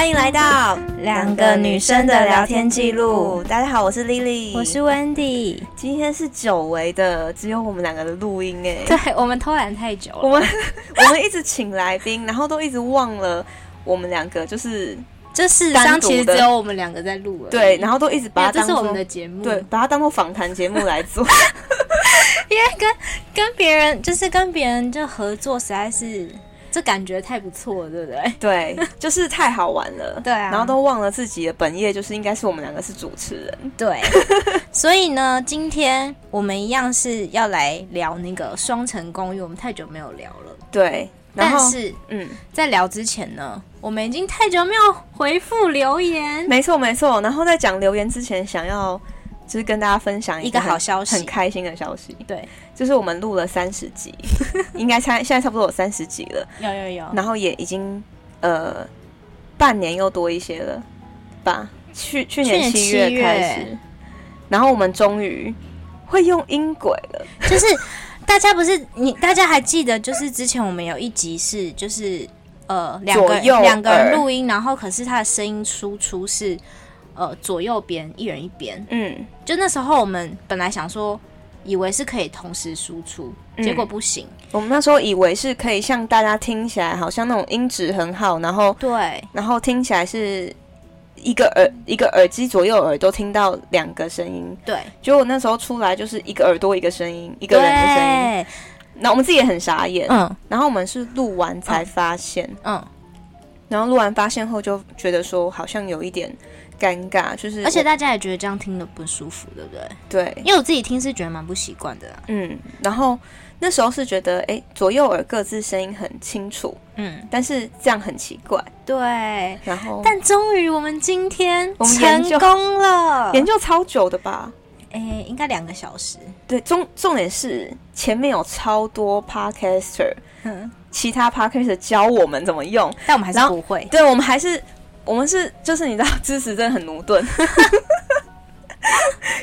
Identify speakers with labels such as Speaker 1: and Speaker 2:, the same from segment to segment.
Speaker 1: 欢迎来到两个女生的聊天记录。大家好，我是 Lily，
Speaker 2: 我是 Wendy。
Speaker 1: 今天是久违的，只有我们两个的录音哎。
Speaker 2: 对，我们偷懒太久了，
Speaker 1: 我们 我们一直请来宾，然后都一直忘了我们两个就是
Speaker 2: 这事实上其实只有我们两个在录了。
Speaker 1: 对，然后都一直把它当做
Speaker 2: 我们的节目，
Speaker 1: 对，把它当做访谈节目来做。
Speaker 2: 因为跟跟别人就是跟别人就合作，实在是。这感觉太不错了，对不对？
Speaker 1: 对，就是太好玩了。
Speaker 2: 对啊，
Speaker 1: 然后都忘了自己的本业，就是应该是我们两个是主持人。
Speaker 2: 对，所以呢，今天我们一样是要来聊那个双城公寓，我们太久没有聊了。
Speaker 1: 对，然后
Speaker 2: 但是嗯，在聊之前呢，我们已经太久没有回复留言。
Speaker 1: 没错，没错。然后在讲留言之前，想要。就是跟大家分享一
Speaker 2: 个，好消息，
Speaker 1: 很开心的消息。
Speaker 2: 对，就是
Speaker 1: 我们录了三十集，应该差现在差不多有三十集了。
Speaker 2: 有有有。
Speaker 1: 然后也已经呃半年又多一些了吧？去去年七月开始，然后我们终于会用音轨了。
Speaker 2: 就是大家不是你，大家还记得？就是之前我们有一集是就是呃两个两个人录音，然后可是他的声音输出是。呃，左右边一人一边，嗯，就那时候我们本来想说，以为是可以同时输出，嗯，结果不行。
Speaker 1: 我们那时候以为是可以像大家听起来好像那种音质很好，然后
Speaker 2: 对，
Speaker 1: 然后听起来是一个耳一个耳机左右耳都听到两个声音，
Speaker 2: 对。
Speaker 1: 结果那时候出来就是一个耳朵一个声音，一个人的声音。那我们自己也很傻眼，嗯。然后我们是录完才发现，嗯。嗯然后录完发现后就觉得说好像有一点。尴尬，就是
Speaker 2: 而且大家也觉得这样听的不舒服，对不对？
Speaker 1: 对，
Speaker 2: 因为我自己听是觉得蛮不习惯的啦。
Speaker 1: 嗯，然后那时候是觉得，哎，左右耳各自声音很清楚，嗯，但是这样很奇怪。
Speaker 2: 对，
Speaker 1: 然后
Speaker 2: 但终于我们今天成功了，
Speaker 1: 研究超久的吧？
Speaker 2: 哎，应该两个小时。
Speaker 1: 对，重重点是前面有超多 podcaster，嗯，其他 podcaster 教我们怎么用，
Speaker 2: 但我们还是不会。
Speaker 1: 对，我们还是。我们是，就是你知道，知识真的很矛盾。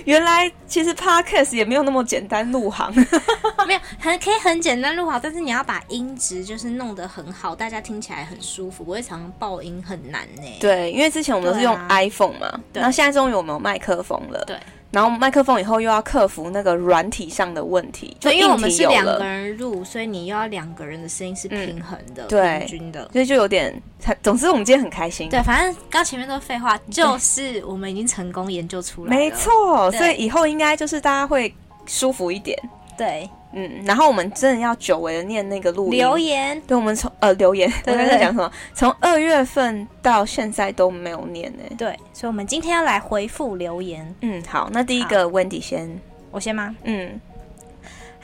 Speaker 1: 原来其实 podcast 也没有那么简单入行，
Speaker 2: 没有很可以很简单入行，但是你要把音质就是弄得很好，大家听起来很舒服，不会常常爆音很难呢。
Speaker 1: 对，因为之前我们都是用 iPhone 嘛，然后现在终于我们有麦克风了。对。然后麦克风以后又要克服那个软体上的问题，就
Speaker 2: 因为我们是两个人录，所以你又要两个人的声音是平衡的、嗯、对平均的，
Speaker 1: 所以就有点。总之，我们今天很开心。
Speaker 2: 对，反正刚前面都是废话，就是我们已经成功研究出来了。
Speaker 1: 没错，所以以后应该就是大家会舒服一点。
Speaker 2: 对。
Speaker 1: 嗯，然后我们真的要久违的念那个录音
Speaker 2: 留言。
Speaker 1: 对，我们从呃留言，我刚才讲什么？从二月份到现在都没有念呢。
Speaker 2: 对，所以我们今天要来回复留言。
Speaker 1: 嗯，好，那第一个 Wendy 先，
Speaker 2: 我先吗？嗯。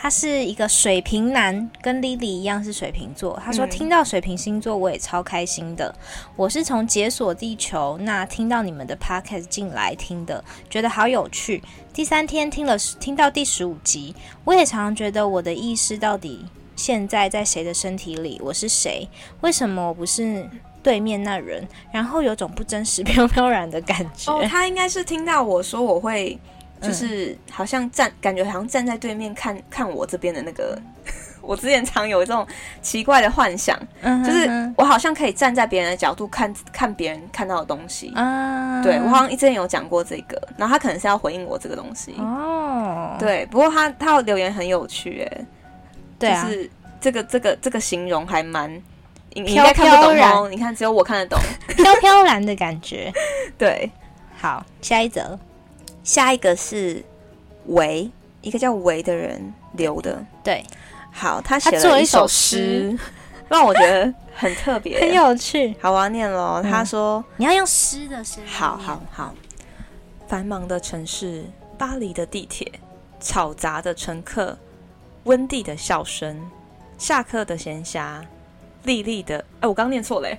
Speaker 2: 他是一个水瓶男，跟 Lily 一样是水瓶座。他说听到水瓶星座，我也超开心的。我是从解锁地球那听到你们的 Podcast 进来听的，觉得好有趣。第三天听了听到第十五集，我也常常觉得我的意识到底现在在谁的身体里？我是谁？为什么我不是对面那人？然后有种不真实、飘飘然的感觉。
Speaker 1: 哦，他应该是听到我说我会。就是好像站，感觉好像站在对面看看我这边的那个，我之前常有这种奇怪的幻想，嗯就是我好像可以站在别人的角度看看别人看到的东西。嗯对，我好像之前有讲过这个，然后他可能是要回应我这个东西。哦，对，不过他他的留言很有趣，哎，对啊，就是这个这个这个形容还蛮，你应该看不懂哦，你看只有我看得懂，
Speaker 2: 飘飘然的感觉。
Speaker 1: 对，
Speaker 2: 好，下一则。
Speaker 1: 下一个是维，一个叫维的人留的。
Speaker 2: 对，
Speaker 1: 好，他写了一首诗，让我觉得很特别，
Speaker 2: 很有趣。
Speaker 1: 好，我要念喽。他说：“
Speaker 2: 你要用诗的声音。”
Speaker 1: 好好好。繁忙的城市，巴黎的地铁，吵杂的乘客，温蒂的笑声，下课的闲暇，丽丽的……哎，我刚念错了，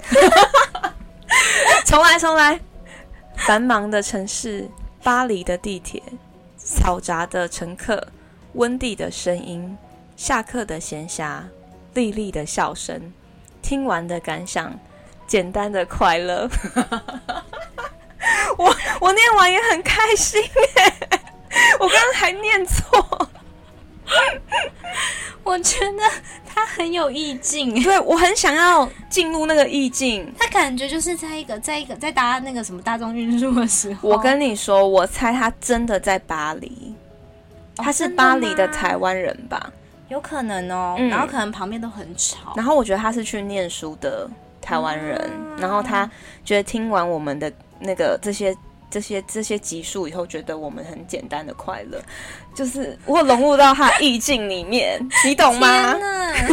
Speaker 1: 重来，重来。繁忙的城市。巴黎的地铁，嘈杂的乘客，温蒂的声音，下课的闲暇，莉莉的笑声，听完的感想，简单的快乐。我我念完也很开心耶，我刚才还念错。
Speaker 2: 我 我觉得他很有意境，
Speaker 1: 对，我很想要进入那个意境。
Speaker 2: 他感觉就是在一个，在一个在搭那个什么大众运输的时候。
Speaker 1: 我跟你说，我猜他真的在巴黎，他是巴黎的台湾人吧？
Speaker 2: 哦，有可能哦。嗯，然后可能旁边都很吵。
Speaker 1: 然后我觉得他是去念书的台湾人，嗯，然后他觉得听完我们的那个这些。这些这些集数以后，觉得我们很简单的快乐，就是我融入到他意境里面，你懂吗？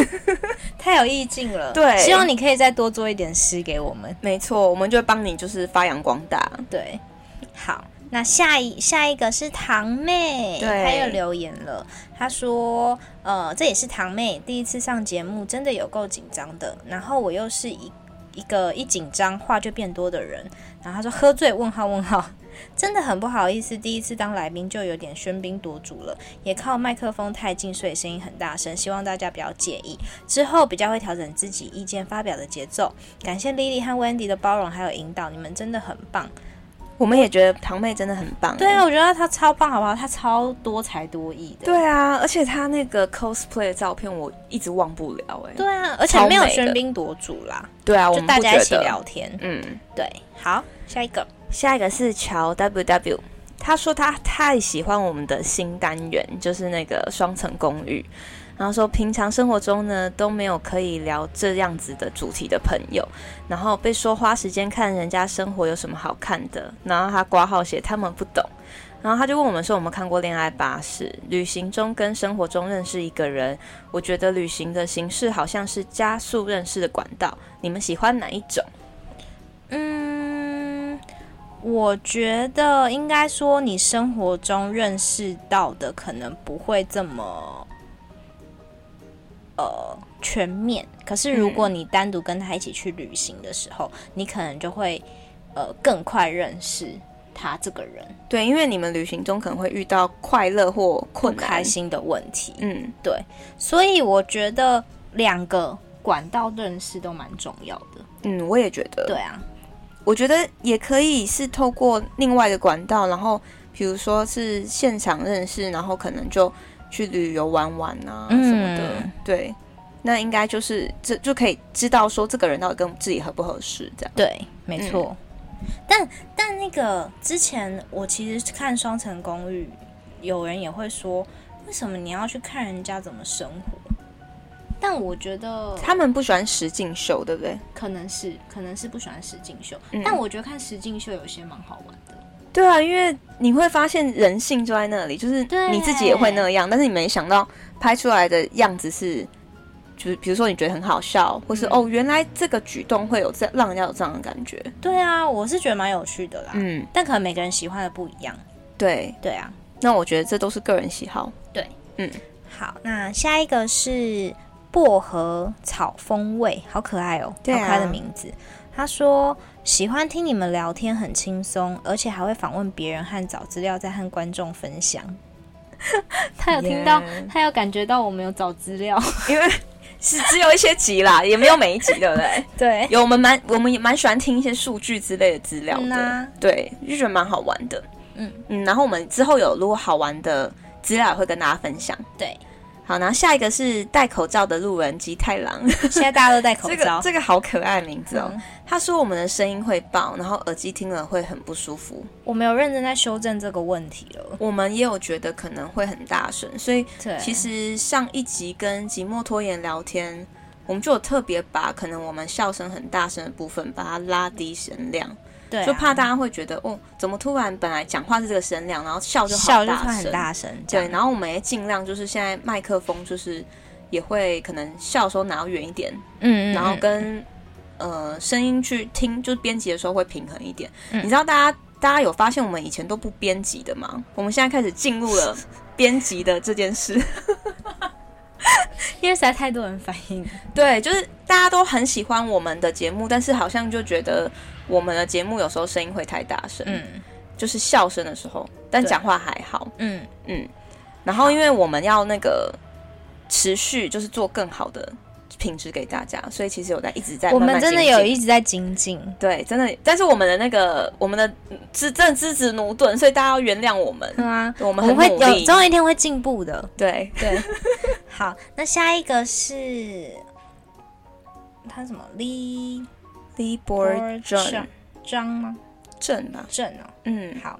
Speaker 2: 太有意境了。
Speaker 1: 对，
Speaker 2: 希望你可以再多做一点诗给我们。
Speaker 1: 没错，我们就会帮你就是发扬光大。
Speaker 2: 对，好，那下一下一个是堂妹，对，她又留言了，她说，呃，这也是堂妹第一次上节目，真的有够紧张的。然后我又是一。一个一紧张话就变多的人，然后他说喝醉问号问号，真的很不好意思，第一次当来宾就有点喧宾夺主了，也靠麦克风太近，所以声音很大声，希望大家不要介意，之后比较会调整自己意见发表的节奏。感谢 Lily 和 Wendy 的包容还有引导，你们真的很棒。
Speaker 1: 我们也觉得堂妹真的很棒。
Speaker 2: 对啊，我觉得她超棒，好不好？她超多才多艺的。
Speaker 1: 对啊，而且她那个 cosplay 的照片我一直忘不了哎。
Speaker 2: 对啊，而且没有喧宾夺主啦。
Speaker 1: 对啊，
Speaker 2: 就大家一起聊天。
Speaker 1: 嗯，
Speaker 2: 对。好，下一个，
Speaker 1: 下一个是乔 WW，他说他太喜欢我们的新单元，就是那个双层公寓。然后说，平常生活中呢都没有可以聊这样子的主题的朋友，然后被说花时间看人家生活有什么好看的，然后他挂号写他们不懂，然后他就问我们说，我们看过恋爱巴士，旅行中跟生活中认识一个人，我觉得旅行的形式好像是加速认识的管道，你们喜欢哪一种？
Speaker 2: 嗯，我觉得应该说你生活中认识到的可能不会这么。呃，全面。可是如果你单独跟他一起去旅行的时候，嗯、你可能就会呃更快认识他这个人。
Speaker 1: 对，因为你们旅行中可能会遇到快乐或困难、
Speaker 2: 开心的问题。
Speaker 1: 嗯，
Speaker 2: 对。所以我觉得两个管道认识都蛮重要的。
Speaker 1: 嗯，我也觉得。
Speaker 2: 对啊，
Speaker 1: 我觉得也可以是透过另外的管道，然后比如说是现场认识，然后可能就。去旅游玩玩啊什么的，嗯、对，那应该就是这就可以知道说这个人到底跟自己合不合适，这样
Speaker 2: 对，没错。嗯、但但那个之前我其实看《双层公寓》，有人也会说，为什么你要去看人家怎么生活？但我觉得
Speaker 1: 他们不喜欢实境秀，对不对？
Speaker 2: 可能是，可能是不喜欢实境秀。嗯、但我觉得看实境秀有些蛮好玩的。
Speaker 1: 对啊，因为你会发现人性就在那里，就是你自己也会那样，但是你没想到拍出来的样子是，就是比如说你觉得很好笑，或是、嗯、哦，原来这个举动会有这让人家有这样的感觉。
Speaker 2: 对啊，我是觉得蛮有趣的啦。
Speaker 1: 嗯，
Speaker 2: 但可能每个人喜欢的不一样。
Speaker 1: 对
Speaker 2: 对啊，
Speaker 1: 那我觉得这都是个人喜好。
Speaker 2: 对，
Speaker 1: 嗯，
Speaker 2: 好，那下一个是薄荷草风味，好可爱哦，对啊、好可爱的名字。他说。喜欢听你们聊天，很轻松，而且还会访问别人和找资料，再和观众分享。他有听到.他有感觉到我们有找资料，
Speaker 1: 因为是只有一些集啦，也没有每一集，对不对？
Speaker 2: 对，
Speaker 1: 有我们蛮，我们也蛮喜欢听一些数据之类的资料的，嗯啊、对，就觉得蛮好玩的。嗯嗯，然后我们之后有如果好玩的资料，也会跟大家分享。
Speaker 2: 对。
Speaker 1: 好，然后下一个是戴口罩的路人吉太郎。
Speaker 2: 现在大家都戴口罩，
Speaker 1: 这个这个好可爱的名字哦。嗯、他说我们的声音会爆，然后耳机听了会很不舒服。
Speaker 2: 我们有认真在修正这个问题了。
Speaker 1: 我们也有觉得可能会很大声，所以其实上一集跟寂寞拖延聊天，我们就有特别把可能我们笑声很大声的部分，把它拉低声量。对、啊，就怕大家会觉得哦，怎么突然本来讲话是这个声量，然后笑就笑就很大声。对，然后我们也尽量就是现在麦克风就是也会可能笑的时候拿远一点，嗯，嗯，嗯，然后跟呃声音去听，就是编辑的时候会平衡一点。嗯、你知道大家大家有发现我们以前都不编辑的吗？我们现在开始进入了编辑的这件事。
Speaker 2: 因为实在太多人反映，
Speaker 1: 对，就是大家都很喜欢我们的节目，但是好像就觉得我们的节目有时候声音会太大声，嗯，就是笑声的时候，但讲话还好，
Speaker 2: 嗯
Speaker 1: 嗯，然后因为我们要那个持续就是做更好的。品质给大家，所以其实有在一直在慢慢，
Speaker 2: 我们真的有一直在精进，
Speaker 1: 对，真的。但是我们的那个我们的资真的资质駑钝，所以大家要原谅我们。
Speaker 2: 对啊，
Speaker 1: 我们很
Speaker 2: 会有总有一天会进步的。
Speaker 1: 对对。
Speaker 2: 好，那下一个是他什么李
Speaker 1: 李博正
Speaker 2: 张吗？
Speaker 1: 正啊？
Speaker 2: 正哦，
Speaker 1: 嗯，
Speaker 2: 好。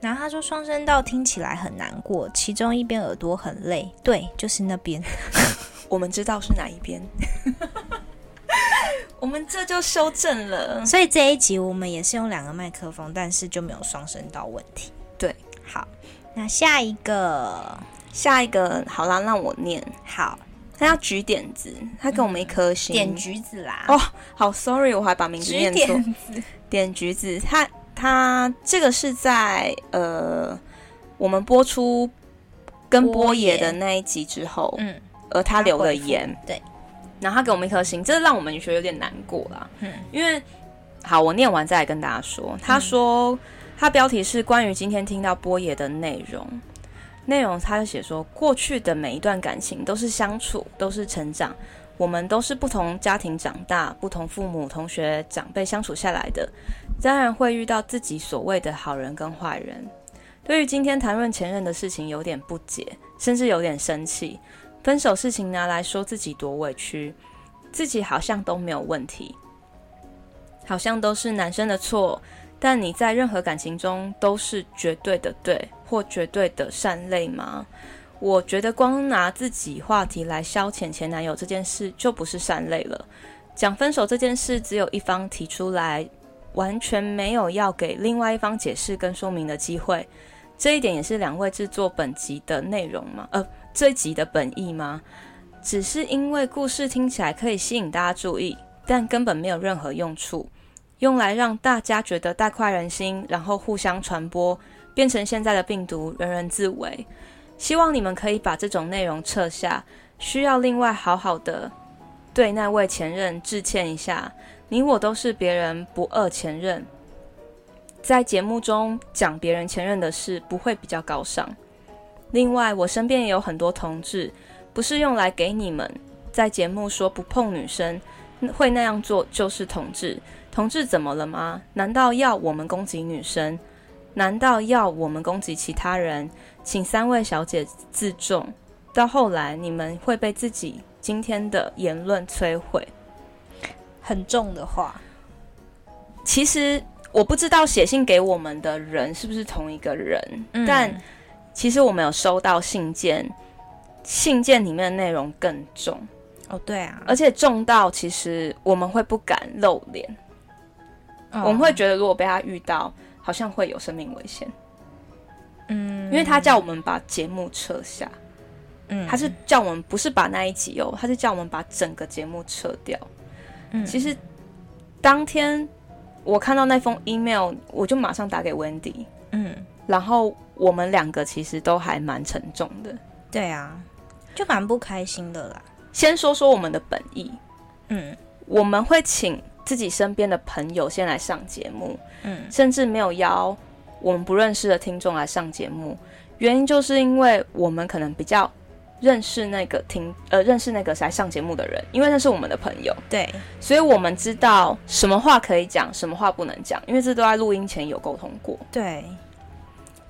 Speaker 2: 然后他说双声道听起来很难过，其中一边耳朵很累，对，就是那边。
Speaker 1: 我们知道是哪一边，我们这就修正了。
Speaker 2: 所以这一集我们也是用两个麦克风，但是就没有双声道问题。
Speaker 1: 对，
Speaker 2: 好，那下一个，
Speaker 1: 下一个，好啦，让我念。
Speaker 2: 好，
Speaker 1: 他要举点子，他给我们一颗心，
Speaker 2: 嗯、点橘子啦。
Speaker 1: 哦，好，sorry，我还把名字念错。点，点橘子，他。他这个是在呃，我们播出跟波野的那一集之后，嗯，而他留了言，
Speaker 2: 对，
Speaker 1: 然后他给我们一颗心，这让我们觉得有点难过啦，
Speaker 2: 嗯，
Speaker 1: 因为好，我念完再来跟大家说，他说、嗯、他标题是关于今天听到波野的内容，内容他就写说，过去的每一段感情都是相处，都是成长，我们都是不同家庭长大，不同父母、同学、长辈相处下来的。当然会遇到自己所谓的好人跟坏人。对于今天谈论前任的事情有点不解，甚至有点生气。分手事情拿来说自己多委屈，自己好像都没有问题，好像都是男生的错。但你在任何感情中都是绝对的对或绝对的善类吗？我觉得光拿自己话题来消遣前男友这件事就不是善类了。讲分手这件事，只有一方提出来。完全没有要给另外一方解释跟说明的机会，这一点也是两位制作本集的内容吗？呃，这集的本意吗？只是因为故事听起来可以吸引大家注意，但根本没有任何用处，用来让大家觉得大快人心，然后互相传播，变成现在的病毒，人人自危。希望你们可以把这种内容撤下，需要另外好好的对那位前任致歉一下。你我都是别人不二前任，在节目中讲别人前任的事，不会比较高尚。另外，我身边也有很多同志，不是用来给你们在节目说不碰女生，会那样做就是同志。同志怎么了吗？难道要我们攻击女生？难道要我们攻击其他人？请三位小姐自重。到后来，你们会被自己今天的言论摧毁。
Speaker 2: 很重的话，
Speaker 1: 其实我不知道写信给我们的人是不是同一个人，嗯、但其实我们有收到信件，信件里面的内容更重
Speaker 2: 哦，对啊，
Speaker 1: 而且重到其实我们会不敢露脸，哦、我们会觉得如果被他遇到，好像会有生命危险，
Speaker 2: 嗯，
Speaker 1: 因为他叫我们把节目撤下，
Speaker 2: 嗯，
Speaker 1: 他是叫我们不是把那一集哦，他是叫我们把整个节目撤掉。
Speaker 2: 嗯，
Speaker 1: 其实当天我看到那封 email，我就马上打给 Wendy。
Speaker 2: 嗯，
Speaker 1: 然后我们两个其实都还蛮沉重的。
Speaker 2: 对啊，就蛮不开心的啦。
Speaker 1: 先说说我们的本意。
Speaker 2: 嗯，
Speaker 1: 我们会请自己身边的朋友先来上节目。
Speaker 2: 嗯，
Speaker 1: 甚至没有邀我们不认识的听众来上节目，原因就是因为我们可能比较。认识那个听呃，认识那个来上节目的人，因为那是我们的朋友，
Speaker 2: 对，
Speaker 1: 所以我们知道什么话可以讲，什么话不能讲，因为这都在录音前有沟通过。
Speaker 2: 对，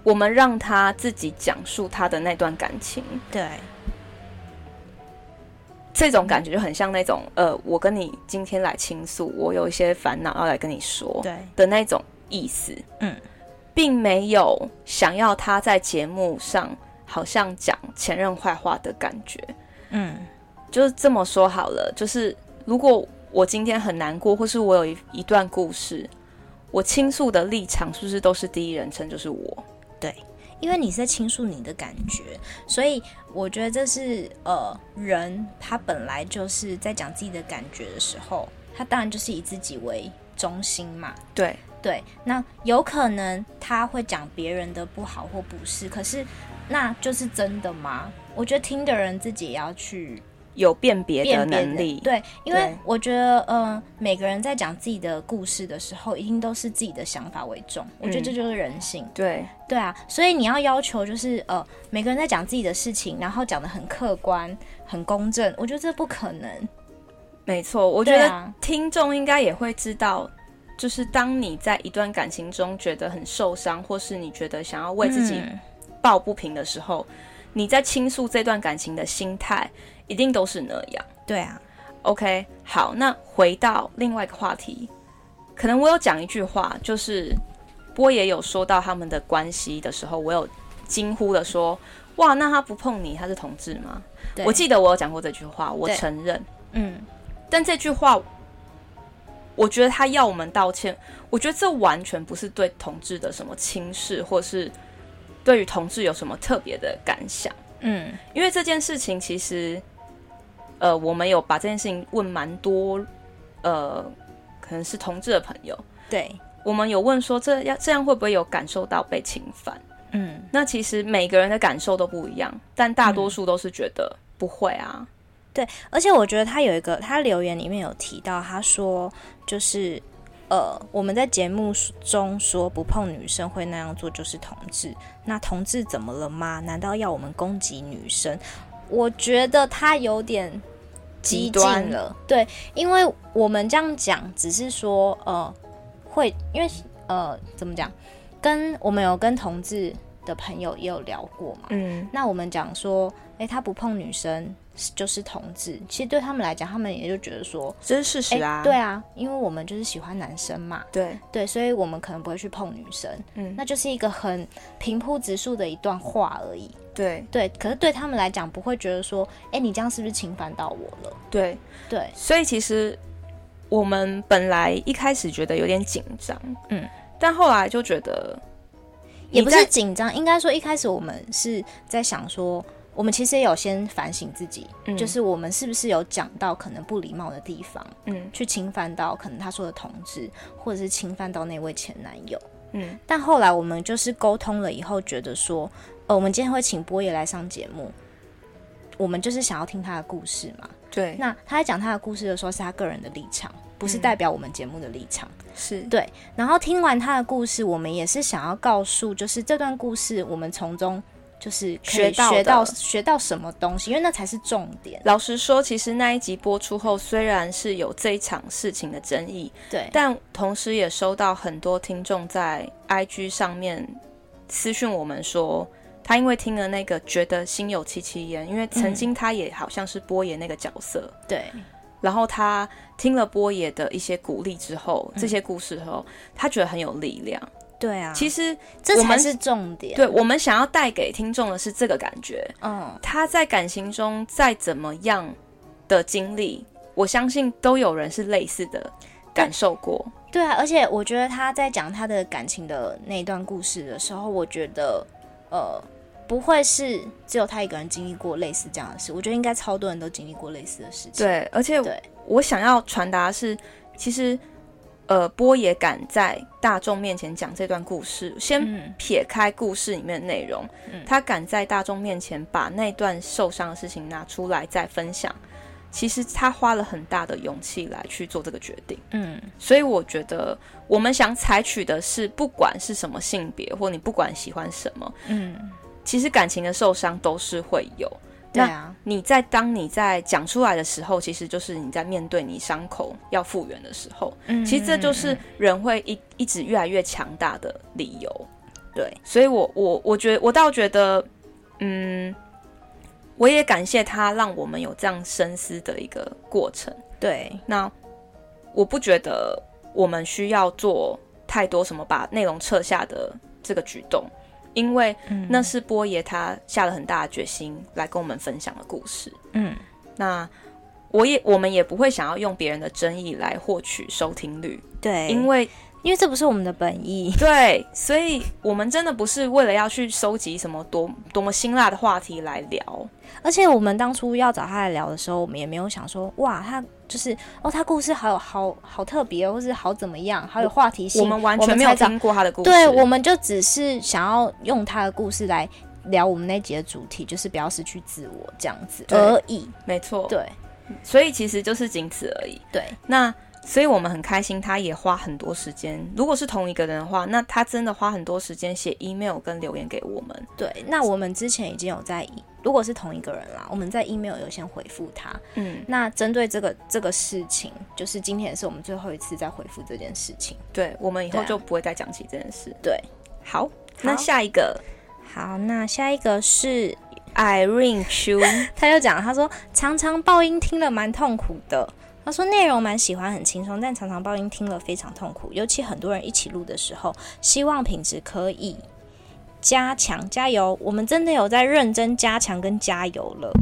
Speaker 1: 我们让他自己讲述他的那段感情。
Speaker 2: 对，
Speaker 1: 这种感觉就很像那种呃，我跟你今天来倾诉，我有一些烦恼要来跟你说，
Speaker 2: 对
Speaker 1: 的那种意思。
Speaker 2: 嗯，
Speaker 1: 并没有想要他在节目上。好像讲前任坏话的感觉，
Speaker 2: 嗯，
Speaker 1: 就是这么说好了。就是如果我今天很难过，或是我有一一段故事，我倾诉的立场是不是都是第一人称？就是我，
Speaker 2: 对，因为你是在倾诉你的感觉，所以我觉得这是呃，人他本来就是在讲自己的感觉的时候，他当然就是以自己为中心嘛。
Speaker 1: 对
Speaker 2: 对，那有可能他会讲别人的不好或不是，可是。那就是真的吗？我觉得听的人自己也要去
Speaker 1: 有辨别的能力。
Speaker 2: 对，因为我觉得，嗯、呃，每个人在讲自己的故事的时候，一定都是自己的想法为重。我觉得这就是人性。
Speaker 1: 嗯、对，
Speaker 2: 对啊，所以你要要求就是，呃，每个人在讲自己的事情，然后讲的很客观、很公正。我觉得这不可能。
Speaker 1: 没错，我觉得听众应该也会知道，就是当你在一段感情中觉得很受伤，或是你觉得想要为自己、嗯。抱不平的时候，你在倾诉这段感情的心态，一定都是那样。
Speaker 2: 对啊。
Speaker 1: OK，好，那回到另外一个话题，可能我有讲一句话，就是波也有说到他们的关系的时候，我有惊呼的说：“哇，那他不碰你，他是同志吗？”我记得我有讲过这句话，我承认。嗯，但这句话，我觉得他要我们道歉，我觉得这完全不是对同志的什么轻视，或是对于同志有什么特别的感想。嗯，因为这件事情其实。呃，我们有把这件事情问蛮多，呃，可能是同志的朋友。
Speaker 2: 对，
Speaker 1: 我们有问说，这样这样会不会有感受到被侵犯？嗯，那其实每个人的感受都不一样，但大多数都是觉得不会啊。
Speaker 2: 嗯、对，而且我觉得他有一个，他留言里面有提到，他说就是呃，我们在节目中说不碰女生会那样做就是同志，那同志怎么了吗？难道要我们攻击女生？我觉得他有点。激进了，对，因为我们这样讲，只是说，呃，会，因为，呃，怎么讲，跟我们有跟同志的朋友也有聊过嘛，嗯，那我们讲说，哎，他不碰女生就是同志，其实对他们来讲，他们也就觉得说
Speaker 1: 这是事实啊，
Speaker 2: 对啊，因为我们就是喜欢男生嘛，
Speaker 1: 对。
Speaker 2: 对，所以我们可能不会去碰女生，嗯，那就是一个很平铺直述的一段话而已。
Speaker 1: 对。
Speaker 2: 对，可是对他们来讲，不会觉得说，哎，你这样是不是侵犯到我了？
Speaker 1: 对
Speaker 2: 对，
Speaker 1: 对。所以其实我们本来一开始觉得有点紧张，嗯，但后来就觉得
Speaker 2: 也不是紧张，应该说一开始我们是在想说，我们其实也有先反省自己，嗯，就是我们是不是有讲到可能不礼貌的地方，嗯，去侵犯到可能他说的同志，或者是侵犯到那位前男友，嗯，但后来我们就是沟通了以后，觉得说。呃，我们今天会请波爷来上节目，我们就是想要听他的故事嘛。
Speaker 1: 对，
Speaker 2: 那他在讲他的故事的时候，是他个人的立场，不是代表我们节目的立场。
Speaker 1: 是、嗯、
Speaker 2: 对。然后听完他的故事，我们也是想要告诉，就是这段故事，我们从中就是学到学到学到什么东西，因为那才是重点。
Speaker 1: 老实说，其实那一集播出后，虽然是有这一场事情的争议，
Speaker 2: 对，
Speaker 1: 但同时也收到很多听众在 IG 上面私讯我们说。他因为听了那个，觉得心有戚戚焉，因为曾经他也好像是波爷那个角色，
Speaker 2: 嗯、对。
Speaker 1: 然后他听了波爷的一些鼓励之后，嗯、这些故事后，他觉得很有力量。
Speaker 2: 对啊，
Speaker 1: 其实
Speaker 2: 这才是重点。
Speaker 1: 对，我们想要带给听众的是这个感觉。嗯，他在感情中再怎么样的经历，我相信都有人是类似的感受过。
Speaker 2: 对，对啊，而且我觉得他在讲他的感情的那一段故事的时候，我觉得呃。不会是只有他一个人经历过类似这样的事，我觉得应该超多人都经历过类似的事情。
Speaker 1: 对，而且我想要传达的是，其实呃，波也敢在大众面前讲这段故事，先撇开故事里面的内容，嗯、他敢在大众面前把那段受伤的事情拿出来再分享，其实他花了很大的勇气来去做这个决定。嗯，所以我觉得我们想采取的是，不管是什么性别，或你不管喜欢什么，嗯。其实感情的受伤都是会有，
Speaker 2: 对啊。
Speaker 1: 你在当你在讲出来的时候，其实就是你在面对你伤口要复原的时候。嗯，其实这就是人会一一直越来越强大的理由。对，所以我我我觉得我倒觉得，嗯，我也感谢他让我们有这样深思的一个过程。
Speaker 2: 对，
Speaker 1: 那我不觉得我们需要做太多什么把内容撤下的这个举动。因为那是波爷他下了很大的决心来跟我们分享的故事。嗯，那我也我们也不会想要用别人的争议来获取收听率。
Speaker 2: 对，
Speaker 1: 因为
Speaker 2: 因为这不是我们的本意。
Speaker 1: 对，所以我们真的不是为了要去收集什么多多么辛辣的话题来聊。
Speaker 2: 而且我们当初要找他来聊的时候，我们也没有想说哇他。就是哦，他故事好有好好特别，或是好怎么样，好有话题性。
Speaker 1: 我们完全没有听过他的故事。
Speaker 2: 对，我们就只是想要用他的故事来聊我们那集的主题，就是不要失去自我这样子而已。
Speaker 1: 没错，
Speaker 2: 对，
Speaker 1: 所以其实就是仅此而已。
Speaker 2: 对，
Speaker 1: 那。所以我们很开心，他也花很多时间。如果是同一个人的话，那他真的花很多时间写 email 跟留言给我们。
Speaker 2: 对，那我们之前已经有在，如果是同一个人啦，我们在 email 有先回复他。嗯，那针对这个这个事情，就是今天也是我们最后一次再回复这件事情。
Speaker 1: 对，我们以后就不会再讲起这件事。
Speaker 2: 对，
Speaker 1: 好，那下一个，
Speaker 2: 好，那下一个是
Speaker 1: Irene Chu，
Speaker 2: 他就讲，他说常常爆音听了蛮痛苦的。他说内容蛮喜欢，很轻松，但常常爆音听了非常痛苦，尤其很多人一起录的时候，希望品质可以加强，加油！我们真的有在认真加强跟加油了，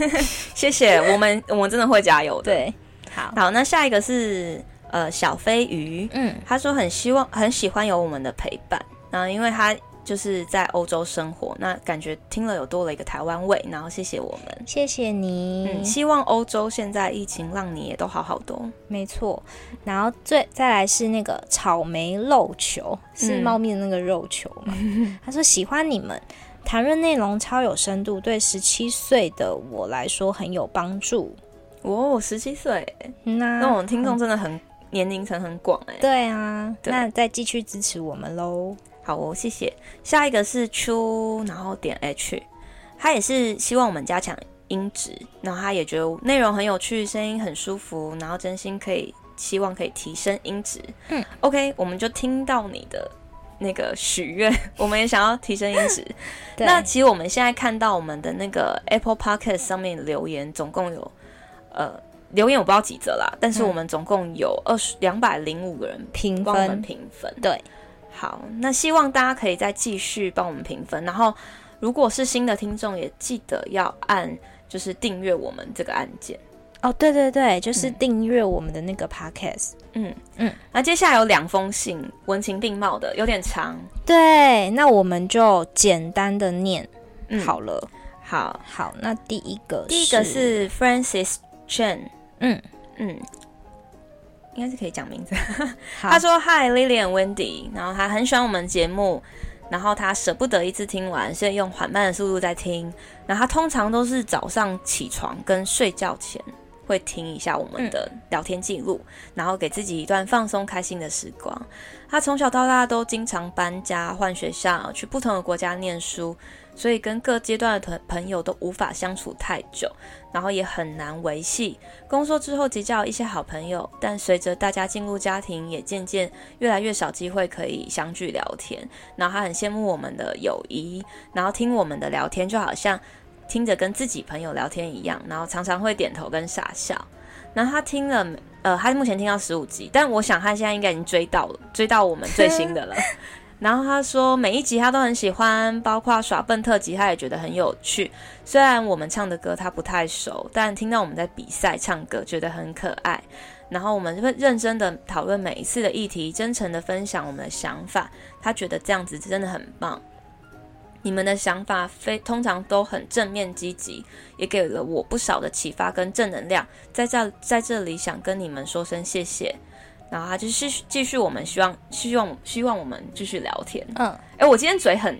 Speaker 1: 谢谢，我们我们真的会加油的。
Speaker 2: 对，好，
Speaker 1: 好，那下一个是呃小飞鱼，嗯，他说很希望很喜欢有我们的陪伴，然后因为他。就是在欧洲生活，那感觉听了有多了一个台湾味，然后谢谢我们，
Speaker 2: 谢谢你。
Speaker 1: 嗯，希望欧洲现在疫情让你也都好好的。
Speaker 2: 没错，然后最再来是那个草莓肉球，是猫咪的那个肉球嘛？嗯、他说喜欢你们，谈论内容超有深度，对十七岁的我来说很有帮助。
Speaker 1: 哦，十七岁，那那我们听众真的很、嗯、年龄层很广哎。
Speaker 2: 对啊，对那再继续支持我们喽。
Speaker 1: 好哦，谢谢。下一个是出，然后点 H，他也是希望我们加强音质，然后他也觉得内容很有趣，声音很舒服，然后真心可以希望可以提升音质。嗯，OK，我们就听到你的那个许愿，我们也想要提升音质。那其实我们现在看到我们的那个 Apple Podcast 上面留言，总共有呃留言我不知道几则啦，但是我们总共有二十两百零五个人
Speaker 2: 评分
Speaker 1: 评分，
Speaker 2: 对。
Speaker 1: 好，那希望大家可以再继续帮我们评分，然后如果是新的听众，也记得要按就是订阅我们这个按键
Speaker 2: 哦。对对对，就是订阅我们的那个 podcast。嗯
Speaker 1: 嗯，那接下来有两封信，文情并茂的，有点长。
Speaker 2: 对，那我们就简单的念好了。
Speaker 1: 嗯、好
Speaker 2: 好，那第一个
Speaker 1: 第一个是 Francis Chen。嗯嗯。应该是可以讲名字。他说：“Hi Lily and Wendy，然后他很喜欢我们节目，然后他舍不得一次听完，所以用缓慢的速度在听。然后他通常都是早上起床跟睡觉前会听一下我们的聊天记录，嗯、然后给自己一段放松开心的时光。他从小到大都经常搬家换学校，去不同的国家念书。”所以跟各阶段的朋友都无法相处太久，然后也很难维系。工作之后结交一些好朋友，但随着大家进入家庭，也渐渐越来越少机会可以相聚聊天。然后他很羡慕我们的友谊，然后听我们的聊天就好像听着跟自己朋友聊天一样，然后常常会点头跟傻笑。然后他听了，呃，他目前听到十五集，但我想他现在应该已经追到了，追到我们最新的了。然后他说每一集他都很喜欢，包括耍笨特辑，他也觉得很有趣。虽然我们唱的歌他不太熟，但听到我们在比赛唱歌，觉得很可爱。然后我们会认真的讨论每一次的议题，真诚的分享我们的想法。他觉得这样子真的很棒。你们的想法非通常都很正面积极，也给了我不少的启发跟正能量。在这在这里想跟你们说声谢谢。然后他就继续继续，我们希望希望希望我们继续聊天。嗯，哎、欸，我今天嘴很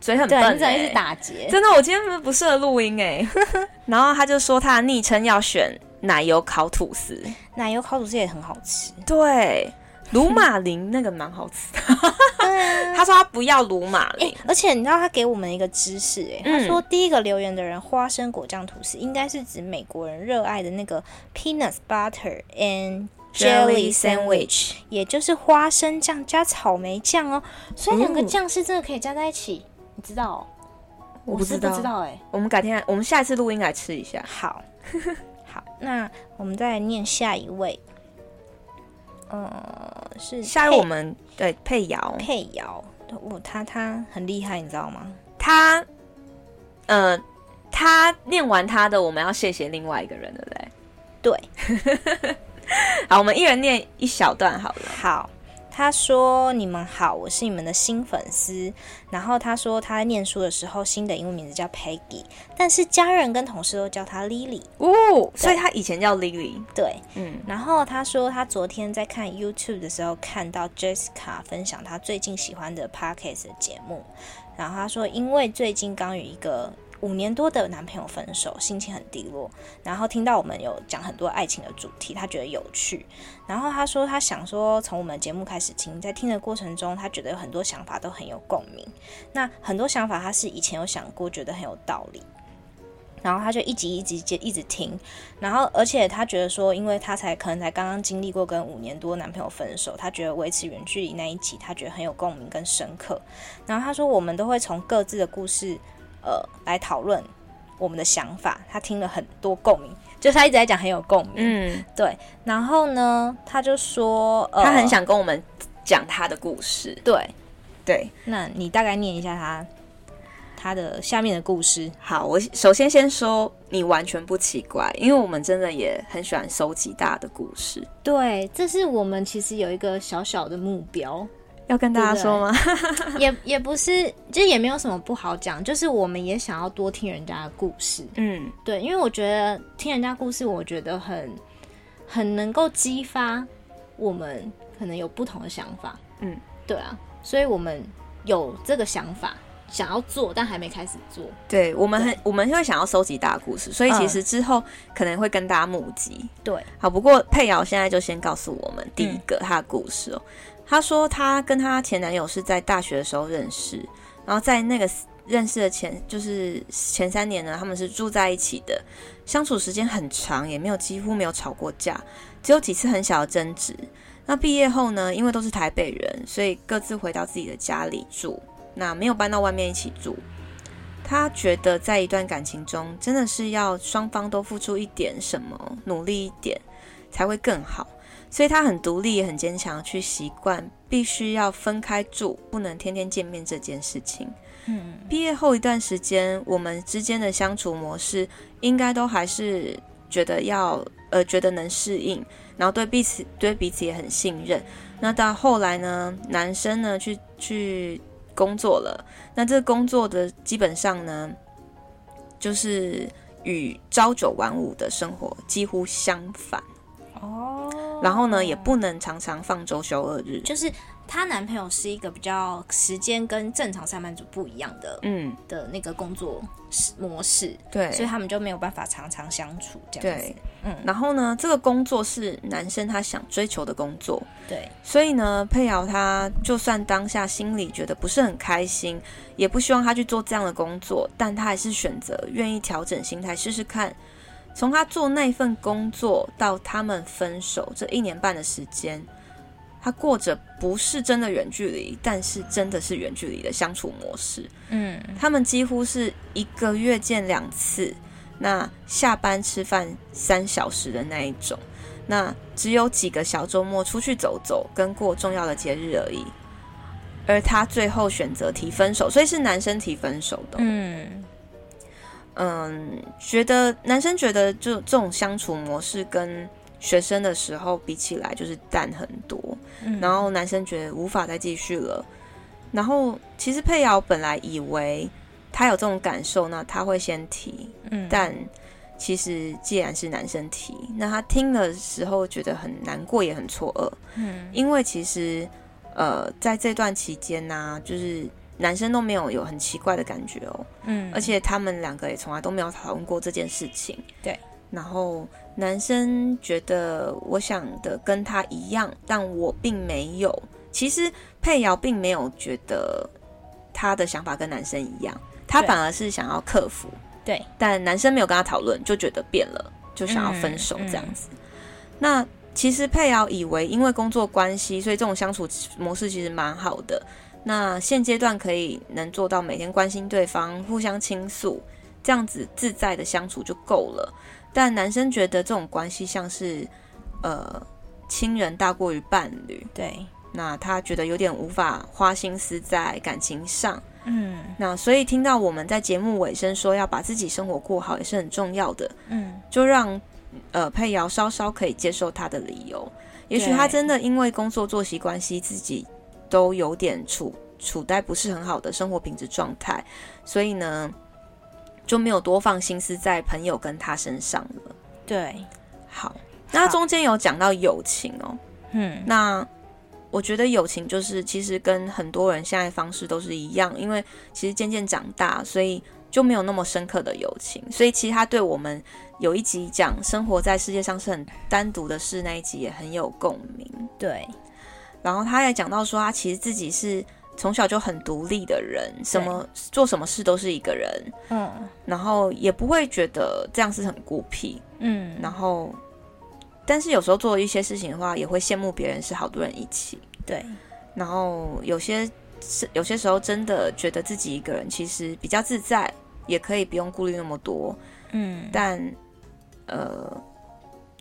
Speaker 1: 嘴很笨、
Speaker 2: 一直打结。
Speaker 1: 真的，我今天不适合录音哎、欸。然后他就说他的昵称要选奶油烤吐司，
Speaker 2: 奶油烤吐司也很好吃。
Speaker 1: 对，鲁马林那个蛮好吃的。他说他不要鲁马林、欸，
Speaker 2: 而且你知道他给我们一个知识哎、他说第一个留言的人花生果酱吐司应该是指美国人热爱的那个 peanut butter and Jelly sandwich，也就是花生酱加草莓酱哦，所以两个酱是真的可以加在一起，嗯、你知道、哦？
Speaker 1: 我不知道，
Speaker 2: 不知道哎。
Speaker 1: 我们改天，我们下一次录音来吃一下。
Speaker 2: 好，好，那我们再来念下一位。呃，是
Speaker 1: 下一位我们对佩瑶，
Speaker 2: 佩瑶，哦，他他很厉害，你知道吗？
Speaker 1: 他，呃，他念完他的，我们要谢谢另外一个人，对不对？
Speaker 2: 对。
Speaker 1: 好，我们一人念一小段好了。
Speaker 2: 好，他说：“你们好，我是你们的新粉丝。”然后他说他在念书的时候，新的英文名字叫 Peggy，但是家人跟同事都叫他 Lily。
Speaker 1: 哦，所以他以前叫 Lily。
Speaker 2: 对，嗯。然后他说他昨天在看 YouTube 的时候，看到 Jessica 分享他最近喜欢的 Podcast 的节目。然后他说，因为最近刚与一个五年多的男朋友分手，心情很低落。然后听到我们有讲很多爱情的主题，他觉得有趣。然后他说，他想说从我们节目开始听，在听的过程中，他觉得有很多想法都很有共鸣。那很多想法他是以前有想过，觉得很有道理。然后他就一集一集接一直听。然后而且他觉得说，因为他才可能才刚刚经历过跟五年多男朋友分手，他觉得维持远距离那一集，他觉得很有共鸣跟深刻。然后他说，我们都会从各自的故事。呃，来讨论我们的想法，他听了很多共鸣，就是他一直在讲很有共鸣。
Speaker 1: 嗯，
Speaker 2: 对。然后呢，他就说，呃，
Speaker 1: 他很想跟我们讲他的故事。
Speaker 2: 对，
Speaker 1: 对。
Speaker 2: 那你大概念一下他他的下面的故事。
Speaker 1: 好，我首先先说，你完全不奇怪，因为我们真的也很喜欢收集大的故事。
Speaker 2: 对，这是我们其实有一个小小的目标。
Speaker 1: 要跟大家说吗？
Speaker 2: 也也不是，其实也没有什么不好讲，就是我们也想要多听人家的故事。
Speaker 1: 嗯，
Speaker 2: 对，因为我觉得听人家故事，我觉得很很能够激发我们可能有不同的想法。
Speaker 1: 嗯，
Speaker 2: 对啊，所以我们有这个想法想要做，但还没开始做。
Speaker 1: 对，我们很我们会想要收集大故事，所以其实之后可能会跟大家募集。
Speaker 2: 对，
Speaker 1: 好，不过佩瑶现在就先告诉我们第一个他的故事哦。嗯她说，她跟她前男友是在大学的时候认识，然后在那个认识的前，就是前三年呢，他们是住在一起的，相处时间很长，也没有几乎没有吵过架，只有几次很小的争执。那毕业后呢，因为都是台北人，所以各自回到自己的家里住，那没有搬到外面一起住。她觉得，在一段感情中，真的是要双方都付出一点什么，努力一点，才会更好。所以他很独立，也很坚强，去习惯必须要分开住，不能天天见面这件事情。
Speaker 2: 嗯，
Speaker 1: 毕业后一段时间，我们之间的相处模式应该都还是觉得要呃觉得能适应，然后对彼此对彼此也很信任。那到后来呢，男生呢去去工作了，那这个工作的基本上呢，就是与朝九晚五的生活几乎相反。
Speaker 2: 哦。
Speaker 1: 然后呢，也不能常常放周休二日。
Speaker 2: 就是她男朋友是一个比较时间跟正常上班族不一样的，嗯，的那个工作模式。
Speaker 1: 对，
Speaker 2: 所以他们就没有办法常常相处这样子。
Speaker 1: 对，嗯。然后呢，这个工作是男生他想追求的工作。
Speaker 2: 对。
Speaker 1: 所以呢，佩瑶她就算当下心里觉得不是很开心，也不希望他去做这样的工作，但他还是选择愿意调整心态试试看。从他做那份工作到他们分手这一年半的时间，他过着不是真的远距离，但是真的是远距离的相处模式。
Speaker 2: 嗯，
Speaker 1: 他们几乎是一个月见两次，那下班吃饭三小时的那一种，那只有几个小周末出去走走，跟过重要的节日而已。而他最后选择提分手，所以是男生提分手的。
Speaker 2: 嗯。
Speaker 1: 嗯，觉得男生觉得就这种相处模式跟学生的时候比起来，就是淡很多。嗯，然后男生觉得无法再继续了。然后其实佩瑶本来以为他有这种感受，那他会先提。嗯，但其实既然是男生提，那他听的时候觉得很难过，也很错愕。
Speaker 2: 嗯，
Speaker 1: 因为其实呃，在这段期间呢，啊，就是。男生都没有有很奇怪的感觉哦，
Speaker 2: 嗯，
Speaker 1: 而且他们两个也从来都没有讨论过这件事情，
Speaker 2: 对。
Speaker 1: 然后男生觉得我想的跟他一样，但我并没有。其实佩瑶并没有觉得他的想法跟男生一样，他反而是想要克服，
Speaker 2: 对。
Speaker 1: 但男生没有跟他讨论，就觉得变了，就想要分手这样子。嗯嗯、那其实佩瑶以为因为工作关系，所以这种相处模式其实蛮好的。那现阶段可以能做到每天关心对方，互相倾诉，这样子自在的相处就够了。但男生觉得这种关系像是，呃，亲人大过于伴侣。
Speaker 2: 对，
Speaker 1: 那他觉得有点无法花心思在感情上。
Speaker 2: 嗯，
Speaker 1: 那所以听到我们在节目尾声说要把自己生活过好也是很重要的。
Speaker 2: 嗯，
Speaker 1: 就让呃佩瑶稍稍可以接受他的理由。也许他真的因为工作作息关系自己。都有点处处在不是很好的生活品质状态，所以呢就没有多放心思在朋友跟他身上了。
Speaker 2: 对，
Speaker 1: 好，那中间有讲到友情哦，
Speaker 2: 嗯，
Speaker 1: 那我觉得友情就是其实跟很多人现在方式都是一样，因为其实渐渐长大，所以就没有那么深刻的友情。所以其实他对我们有一集讲生活在世界上是很单独的事那一集也很有共鸣。
Speaker 2: 对。
Speaker 1: 然后他也讲到说，他其实自己是从小就很独立的人，什么做什么事都是一个人，
Speaker 2: 嗯，
Speaker 1: 然后也不会觉得这样是很孤僻，
Speaker 2: 嗯，
Speaker 1: 然后但是有时候做一些事情的话，也会羡慕别人是好多人一起，
Speaker 2: 对，
Speaker 1: 然后有些是有些时候真的觉得自己一个人其实比较自在，也可以不用顾虑那么多，
Speaker 2: 嗯，
Speaker 1: 但呃，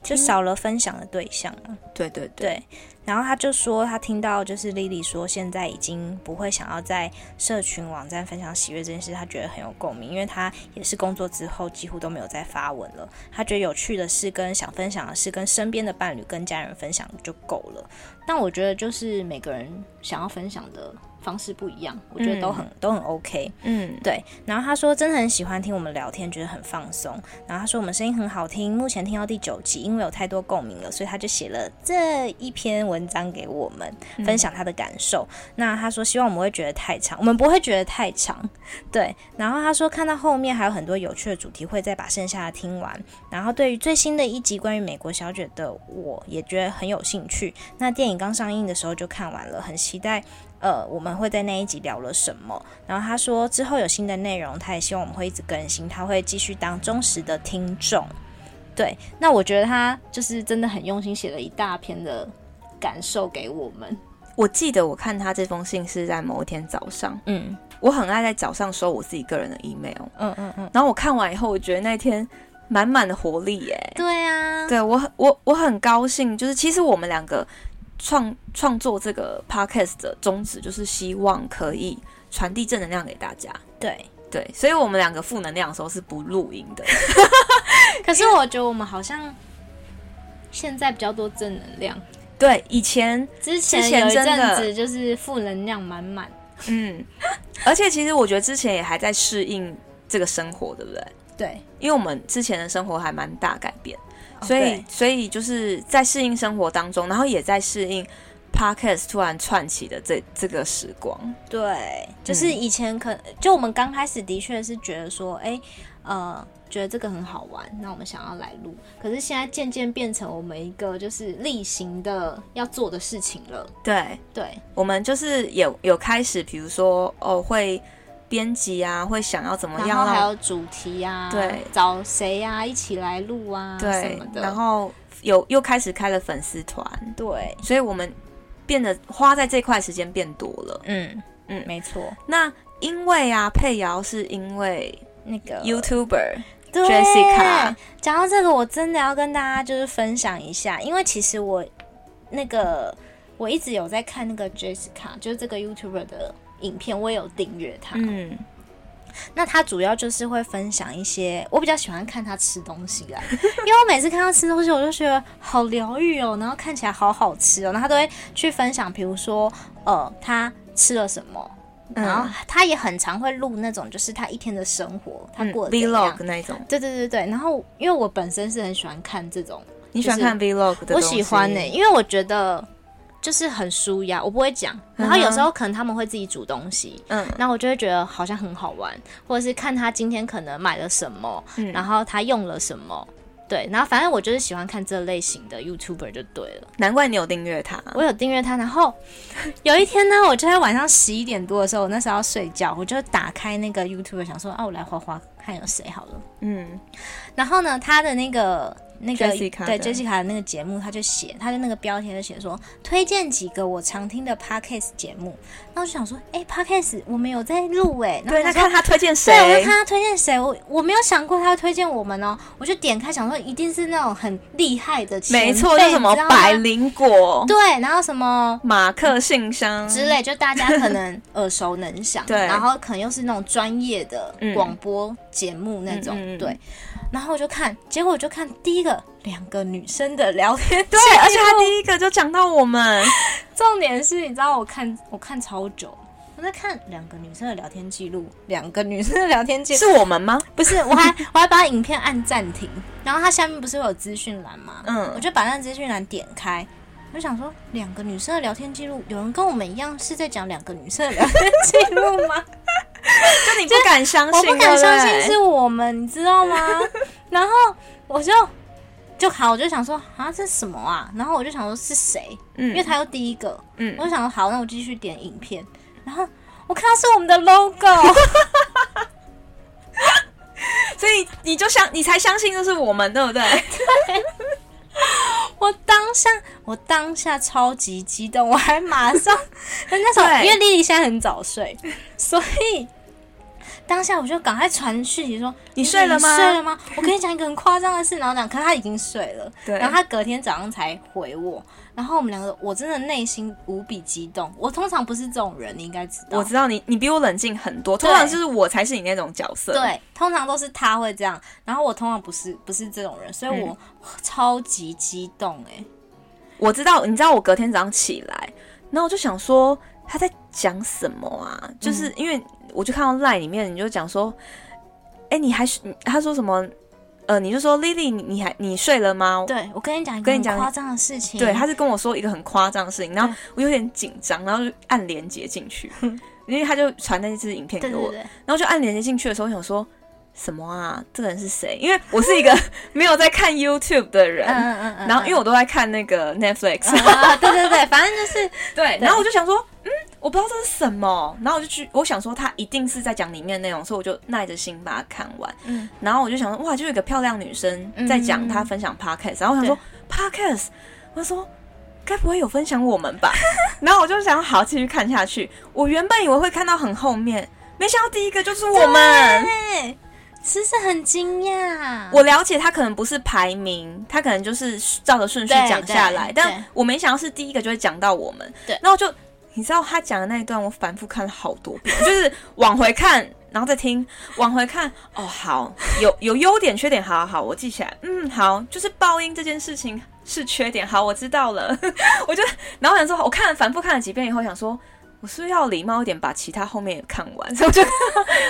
Speaker 2: 就少了分享的对象了。
Speaker 1: 对对对。
Speaker 2: 对然后他就说，他听到就是莉莉说，现在已经不会想要在社群网站分享喜悦这件事，他觉得很有共鸣，因为他也是工作之后几乎都没有再发文了。他觉得有趣的事跟想分享的事，跟身边的伴侣、跟家人分享就够了。但我觉得就是每个人想要分享的。方式不一样，我觉得都很、嗯、都很 OK。嗯，对。然后他说真的很喜欢听我们聊天，觉得很放松。然后他说我们声音很好听，目前听到第九集，因为有太多共鸣了，所以他就写了这一篇文章给我们分享他的感受。嗯、那他说希望我们会觉得太长，我们不会觉得太长。对。然后他说看到后面还有很多有趣的主题，会再把剩下的听完。然后对于最新的一集关于美国小姐的，我也觉得很有兴趣。那电影刚上映的时候就看完了，很期待。呃，我们会在那一集聊了什么？然后他说之后有新的内容，他也希望我们会一直更新，他会继续当忠实的听众。对，那我觉得他就是真的很用心，写了一大篇的感受给我们。
Speaker 1: 我记得我看他这封信是在某一天早上，嗯，我很爱在早上收我自己个人的 email，嗯嗯嗯。然后我看完以后，我觉得那天满满的活力耶。
Speaker 2: 对啊，
Speaker 1: 对我很我我很高兴，就是其实我们两个。创创作这个 podcast 的宗旨就是希望可以传递正能量给大家。
Speaker 2: 对
Speaker 1: 对，所以我们两个负能量的时候是不录音的。
Speaker 2: 可是我觉得我们好像现在比较多正能量。
Speaker 1: 对，以前
Speaker 2: 之前有一阵子就是负能量满满。
Speaker 1: 嗯，而且其实我觉得之前也还在适应这个生活，对不对？
Speaker 2: 对，
Speaker 1: 因为我们之前的生活还蛮大改变。所以，所以就是在适应生活当中，然后也在适应 Podcast 突然串起的这这个时光。
Speaker 2: 对，就是以前可、嗯、就我们刚开始的确是觉得说，哎，呃，觉得这个很好玩，那我们想要来录。可是现在渐渐变成我们一个就是例行的要做的事情了。
Speaker 1: 对，
Speaker 2: 对，
Speaker 1: 我们就是有有开始，比如说哦会。编辑啊，会想要怎么样？
Speaker 2: 然后还有主题啊，
Speaker 1: 对，
Speaker 2: 找谁呀、啊、一起来录啊，
Speaker 1: 对
Speaker 2: 什么的。
Speaker 1: 然后有又开始开了粉丝团，
Speaker 2: 对，
Speaker 1: 所以我们变得花在这块时间变多了。
Speaker 2: 嗯嗯，没错。
Speaker 1: 那因为啊，佩瑶是因为那个 YouTuber。
Speaker 2: Jessica，。讲到这个，我真的要跟大家就是分享一下，因为其实我那个我一直有在看那个 Jessica，就是这个 YouTuber 的。影片我也有订阅他，嗯，那他主要就是会分享一些，我比较喜欢看他吃东西啦，因为我每次看他吃东西，我就觉得好疗愈哦，然后看起来好好吃哦，然后他都会去分享，比如说呃，他吃了什么，然后他也很常会录那种，就是他一天的生活，他过的
Speaker 1: vlog 那种，
Speaker 2: 对对对对，然后因为我本身是很喜欢看这种，
Speaker 1: 你喜欢看 vlog 的，
Speaker 2: 我喜欢呢、欸，因为我觉得。就是很舒压，我不会讲。然后有时候可能他们会自己煮东西，嗯，然后我就会觉得好像很好玩，或者是看他今天可能买了什么，嗯，然后他用了什么，对，然后反正我就是喜欢看这类型的 YouTuber 就对了。
Speaker 1: 难怪你有订阅他，
Speaker 2: 我有订阅他。然后有一天呢，我就在晚上十一点多的时候，我那时候要睡觉，我就打开那个 YouTuber，想说啊，我来滑滑看有谁好了，嗯，然后呢，他的那个。那个对 Jessica 的那个节目，他就写，他的那个标题就写说，推荐几个我常听的 Podcast 节目。那我就想说，哎、欸、，Podcast 我们有在录哎。
Speaker 1: 对，那看他推荐谁？
Speaker 2: 对，我就看他推荐谁。我我没有想过他会推荐我们哦。我就点开想说，一定是那种很厉害的，
Speaker 1: 没错，就什么百灵果，
Speaker 2: 对，然后什么
Speaker 1: 马克信箱
Speaker 2: 之类，就大家可能 耳熟能详。对，然后可能又是那种专业的广播节目那种，嗯、对。然后我就看，结果我就看第一个两个女生的聊天，
Speaker 1: 对，而且他第一个就讲到我们。
Speaker 2: 重点是，你知道我看我看超久，我在看两个女生的聊天记录，两个女生的聊天记录
Speaker 1: 是我们吗？
Speaker 2: 不是，我还我还把影片按暂停，然后它下面不是会有资讯栏吗？嗯，我就把那资讯栏点开，我就想说两个女生的聊天记录，有人跟我们一样是在讲两个女生的聊天记录吗？
Speaker 1: 就你不敢相信，
Speaker 2: 我不敢相信是我们，你知道吗？然后我就就好，我就想说啊，这是什么啊？然后我就想说是谁？嗯，因为他又第一个，嗯，我就想说好，那我继续点影片。然后我看到是我们的 logo，
Speaker 1: 所以你就相，你才相信这是我们，对不对？
Speaker 2: 对。我当下，我当下超级激动，我还马上 那时候，因为莉莉现在很早睡，所以当下我就赶快传讯息说：“
Speaker 1: 你睡了吗？
Speaker 2: 睡了吗？” 我跟你讲一个很夸张的事，然后讲，可是他已经睡了。
Speaker 1: 对。
Speaker 2: 然后他隔天早上才回我，然后我们两个，我真的内心无比激动。我通常不是这种人，你应该知道。
Speaker 1: 我知道你，你比我冷静很多。通常就是我才是你那种角色。
Speaker 2: 对，通常都是他会这样，然后我通常不是不是这种人，所以我超级激动哎、欸。
Speaker 1: 我知道，你知道我隔天早上起来，然后我就想说他在讲什么啊？就是因为我就看到 line 里面，你就讲说，哎、欸，你还是他说什么？呃，你就说 Lily，你你还你睡了吗？
Speaker 2: 对，我跟你讲一个很夸张的事情。
Speaker 1: 对，他是跟我说一个很夸张的事情，然后我有点紧张，然后就按连接进去，因为他就传那支影片给我，然后就按连接进去的时候，我想说。什么啊？这个人是谁？因为我是一个 没有在看 YouTube 的人，嗯嗯嗯，然后因为我都在看那个 Netflix，
Speaker 2: 啊、对对对，反正就是
Speaker 1: 对。然后我就想说，嗯，我不知道这是什么，然后我就去，我想说他一定是在讲里面的内容，所以我就耐着心把它看完。嗯，然后我就想说，哇，就有一个漂亮女生在讲她分享 Podcast，然后我想说 Podcast，我说该不会有分享我们吧？然后我就想好继续看下去。我原本以为会看到很后面，没想到第一个就是我们。
Speaker 2: 其实很惊讶，
Speaker 1: 我了解他可能不是排名，他可能就是照着顺序讲下来，但我没想到是第一个就会讲到我们。对，然后就你知道他讲的那一段，我反复看了好多遍，就是往回看，然后再听，往回看。哦，好，有有优点缺点，好好好，我记起来。嗯，好，就是爆音这件事情是缺点，好，我知道了。我就然后想说，我看了反复看了几遍以后，想说。我是不是要礼貌一点，把其他后面也看完，所 以我就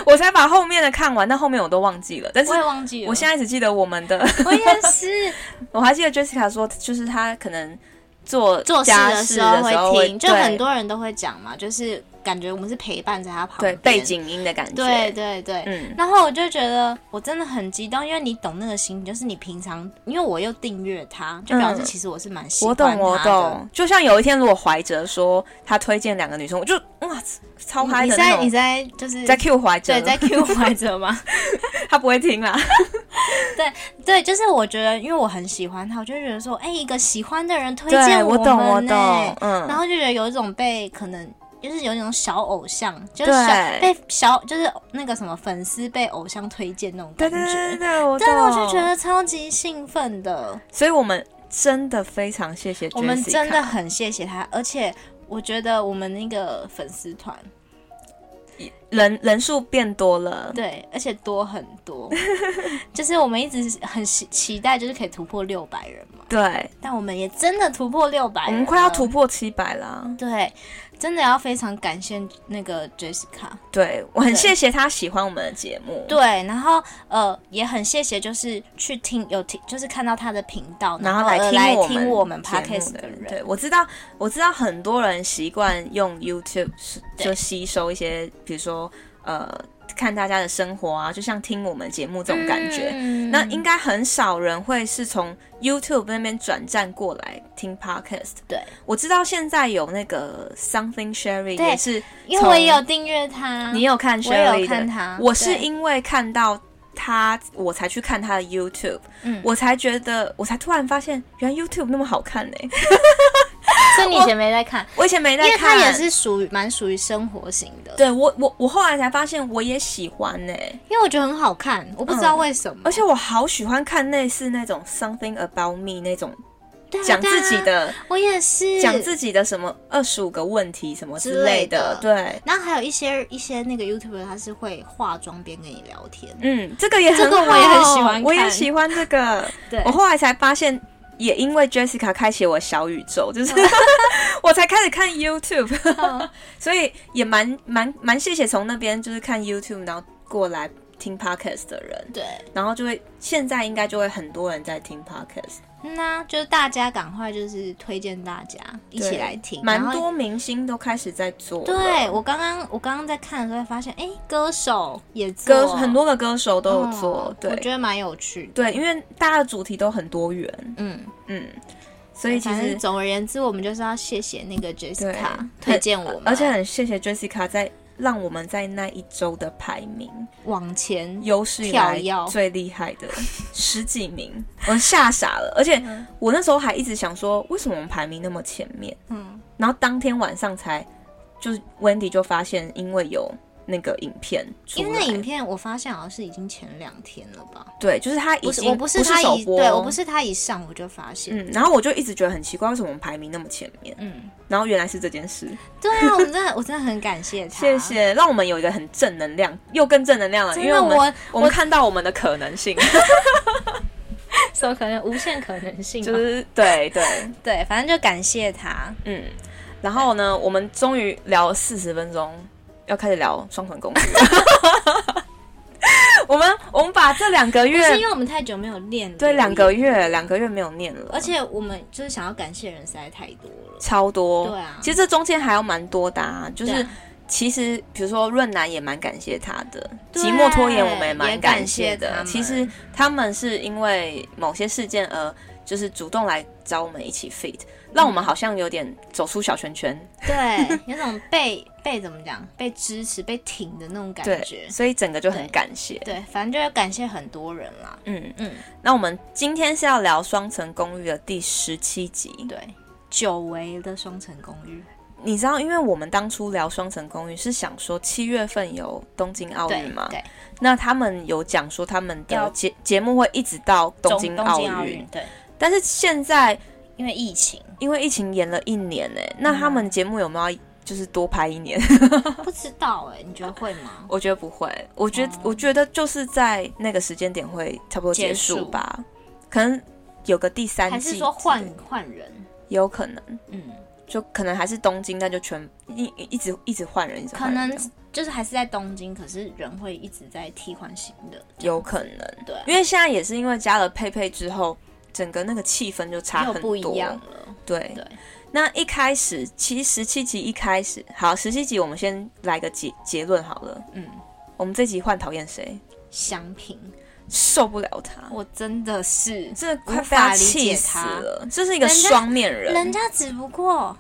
Speaker 1: 我才把后面的看完，但后面我都忘记了。但是我也忘记了，我现在只记得我们的。
Speaker 2: 我也是，
Speaker 1: 我还记得 Jessica 说，就是他可能做
Speaker 2: 做事的时候会听，就很多人都会讲嘛，就是。感觉我们是陪伴在他旁边，
Speaker 1: 对背景音的感觉，
Speaker 2: 对对对，嗯。然后我就觉得我真的很激动，因为你懂那个心，就是你平常，因为我又订阅他，就表示其实我是蛮喜欢他的。
Speaker 1: 我懂，我懂。就像有一天，如果怀哲说他推荐两个女生，我就哇，超嗨的。你
Speaker 2: 在你在就是
Speaker 1: 在 Q 怀哲，
Speaker 2: 对，在 Q 怀哲吗？
Speaker 1: 他不会听啦。
Speaker 2: 对对，就是我觉得，因为我很喜欢他，我就觉得说，哎，一个喜欢的人推荐我们，我懂，我懂，嗯。然后就觉得有一种被可能。就是有那种小偶像，就是小被小，就是那个什么粉丝被偶像推荐那种感觉，对对对对，我真的我就觉得超级兴奋的。
Speaker 1: 所以我们真的非常谢谢，我们
Speaker 2: 真的很谢谢他，而且我觉得我们那个粉丝团
Speaker 1: 人人数变多了，
Speaker 2: 对，而且多很多，就是我们一直很期期待，就是可以突破六百人嘛，
Speaker 1: 对，
Speaker 2: 但我们也真的突破六百，
Speaker 1: 我们快要突破七百了，
Speaker 2: 对。真的要非常感谢那个 Jessica，
Speaker 1: 对，我很谢谢他喜欢我们的节目，
Speaker 2: 对，然后呃也很谢谢就是去听有听就是看到他的频道，
Speaker 1: 然后来听
Speaker 2: 来听我们 Podcast 的人，
Speaker 1: 对，我知道我知道很多人习惯用 YouTube 就吸收一些，比如说呃。看大家的生活啊，就像听我们节目这种感觉。嗯、那应该很少人会是从 YouTube 那边转战过来听 Podcast。
Speaker 2: 对，
Speaker 1: 我知道现在有那个 Something Sherry 也是，
Speaker 2: 因为我也有订阅他。
Speaker 1: 你有看？
Speaker 2: 我有看他。
Speaker 1: 我是因为看到他，我才去看他的 YouTube。嗯，我才觉得，我才突然发现，原来 YouTube 那么好看呢、欸。
Speaker 2: 所以你以前没在看，
Speaker 1: 我，我以前没在看，因为
Speaker 2: 它也是属于蛮属于生活型的。
Speaker 1: 对我，我我后来才发现，我也喜欢呢、欸，
Speaker 2: 因为我觉得很好看，我不知道为什么。嗯、
Speaker 1: 而且我好喜欢看类似那种 Something About Me 那种讲自己的，
Speaker 2: 啊、我也是
Speaker 1: 讲自己的什么二十五个问题什么之类的。对，
Speaker 2: 然后还有一些一些那个 YouTuber 他是会化妆边跟你聊天，
Speaker 1: 嗯，这个也很好，这个我也很喜欢，我也喜欢这个。对，我后来才发现。也因为 Jessica 开启我小宇宙，就是 我才开始看 YouTube，所以也蛮蛮蛮谢谢从那边就是看 YouTube，然后过来听 Podcast 的人。对，然后就会现在应该就会很多人在听 Podcast。
Speaker 2: 那、嗯、就是大家赶快就是推荐大家一起来听，
Speaker 1: 蛮多明星都开始在做。
Speaker 2: 对，我刚刚我刚刚在看的时候发现，哎、欸，歌手也做
Speaker 1: 歌很多的歌手都有做，哦、对，
Speaker 2: 我觉得蛮有趣。
Speaker 1: 对，因为大家的主题都很多元，嗯嗯，所以其实
Speaker 2: 总而言之，我们就是要谢谢那个 Jessica 推荐我们，
Speaker 1: 而且很谢谢 Jessica 在。让我们在那一周的排名
Speaker 2: 往前
Speaker 1: 有史以来最厉害的 十几名，我吓傻了。而且我那时候还一直想说，为什么我们排名那么前面？嗯，然后当天晚上才就是 Wendy 就发现，因为有那个影片
Speaker 2: 因为那影片我发现好像是已经前两天了吧？
Speaker 1: 对，就是他已经
Speaker 2: 我不是他一
Speaker 1: 播，
Speaker 2: 对我不是他一上我就发现，
Speaker 1: 嗯，然后我就一直觉得很奇怪，为什么我们排名那么前面？嗯，然后原来是这件事。
Speaker 2: 对啊，我们真的我真的很感谢他，
Speaker 1: 谢谢，让我们有一个很正能量，又更正能量了，因为我们我，我们看到我们的可能性，
Speaker 2: 什么可能？无限可能性，
Speaker 1: 就是对对。
Speaker 2: 对，反正就感谢他，
Speaker 1: 嗯，然后呢，我们终于聊了四十分钟。要开始聊双层公寓。我们我们把这两个月，
Speaker 2: 是因为我们太久没有练，
Speaker 1: 对，两个月两个月没有念了，
Speaker 2: 而且我们就是想要感谢人实在太多了，
Speaker 1: 超多。
Speaker 2: 对啊，
Speaker 1: 其实这中间还有蛮多的啊，就是其实比如说润南也蛮感谢他的，寂寞拖延我们也蛮感谢的。其实他们是因为某些事件而就是主动来找我们一起 fit。让我们好像有点走出小圈圈，
Speaker 2: 对，有种被被怎么讲，被支持、被挺的那种感觉，
Speaker 1: 所以整个就很感谢。
Speaker 2: 对，对，反正就要感谢很多人啦。
Speaker 1: 嗯嗯，那我们今天是要聊《双层公寓》的第十七集，
Speaker 2: 对，久违的《双层公寓》。
Speaker 1: 你知道，因为我们当初聊《双层公寓》是想说七月份有东京奥运嘛？对，那他们有讲说他们的节节目会一直到东京奥运，对。但是现在。
Speaker 2: 因为疫情，
Speaker 1: 因为疫情延了一年呢、欸，那他们节目有没有就是多拍一年？
Speaker 2: 不知道哎、欸，你觉得会吗？
Speaker 1: 我觉得不会，我觉得、哦、我觉得就是在那个时间点会差不多结束吧，束。可能有个第三季，还是
Speaker 2: 说换换人？
Speaker 1: 有可能，嗯，就可能还是东京，那就全一一直一直换人，一直换人，
Speaker 2: 可能就是还是在东京，可是人会一直在替换新的，
Speaker 1: 有可能，对、啊，因为现在也是因为加了佩佩之后。整个那个气氛就差很多，不一样了。对对，那一开始其实十七集一开始，好，十七集我们先来个结结论好了。嗯，我们这集换讨厌谁？
Speaker 2: 祥平，
Speaker 1: 受不了他，
Speaker 2: 我真的是，
Speaker 1: 这快被他气死了。这是一个双面人，
Speaker 2: 人家只不过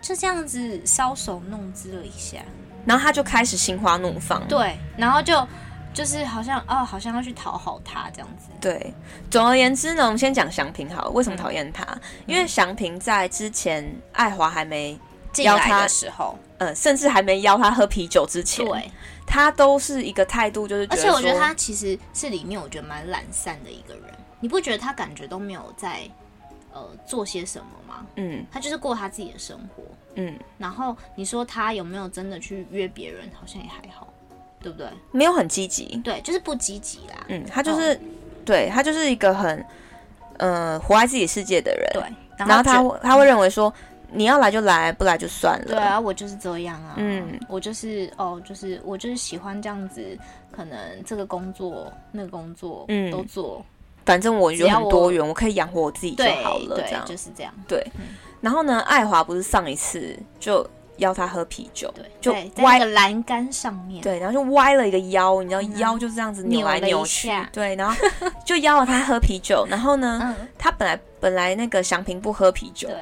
Speaker 2: 就这样子搔首弄姿了一下，
Speaker 1: 然后他就开始心花怒放。
Speaker 2: 对，然后就。就是好像哦，好像要去讨好他这样子。
Speaker 1: 对，总而言之呢，我们先讲祥平好了。为什么讨厌他？嗯、因为祥平在之前爱华还没邀他
Speaker 2: 的时候，
Speaker 1: 呃，甚至还没邀他喝啤酒之前，对，他都是一个态度，就是
Speaker 2: 而且我觉得他其实是里面我觉得蛮懒散的一个人。你不觉得他感觉都没有在呃做些什么吗？嗯，他就是过他自己的生活。嗯，然后你说他有没有真的去约别人？好像也还好。对不对？
Speaker 1: 没有很积极，
Speaker 2: 对，就是不积极啦。
Speaker 1: 嗯，他就是，哦、对他就是一个很，呃，活在自己世界的人。
Speaker 2: 对，
Speaker 1: 然后他他会认为说，你要来就来，不来就算了。
Speaker 2: 对啊，我就是这样啊。嗯，我就是哦，就是我就是喜欢这样子，可能这个工作那个工作嗯都做，
Speaker 1: 反正我有很多元，我，我可以养活我自己就好了。这样
Speaker 2: 就是这样。
Speaker 1: 对，嗯、然后呢，爱华不是上一次就。邀他喝啤酒，
Speaker 2: 对，
Speaker 1: 就歪
Speaker 2: 在栏杆上面，
Speaker 1: 对，然后就歪了一个腰，你知道腰就这样子扭来扭去，对，然后就邀了他喝啤酒，然后呢，嗯、他本来本来那个祥平不喝啤酒，对，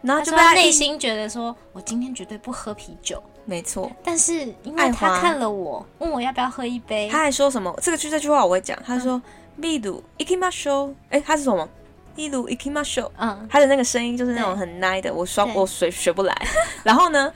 Speaker 1: 然后就被他
Speaker 2: 内心觉得说，我今天绝对不喝啤酒，
Speaker 1: 没错，
Speaker 2: 但是因为他看了我，问我要不要喝一杯，
Speaker 1: 他还说什么？这个就这句话我会讲，他说ビール行きましょう，哎，他是什么？ 例如行きましょう，嗯，他的那个声音就是那种很奶的，我双我学学不来。然后呢，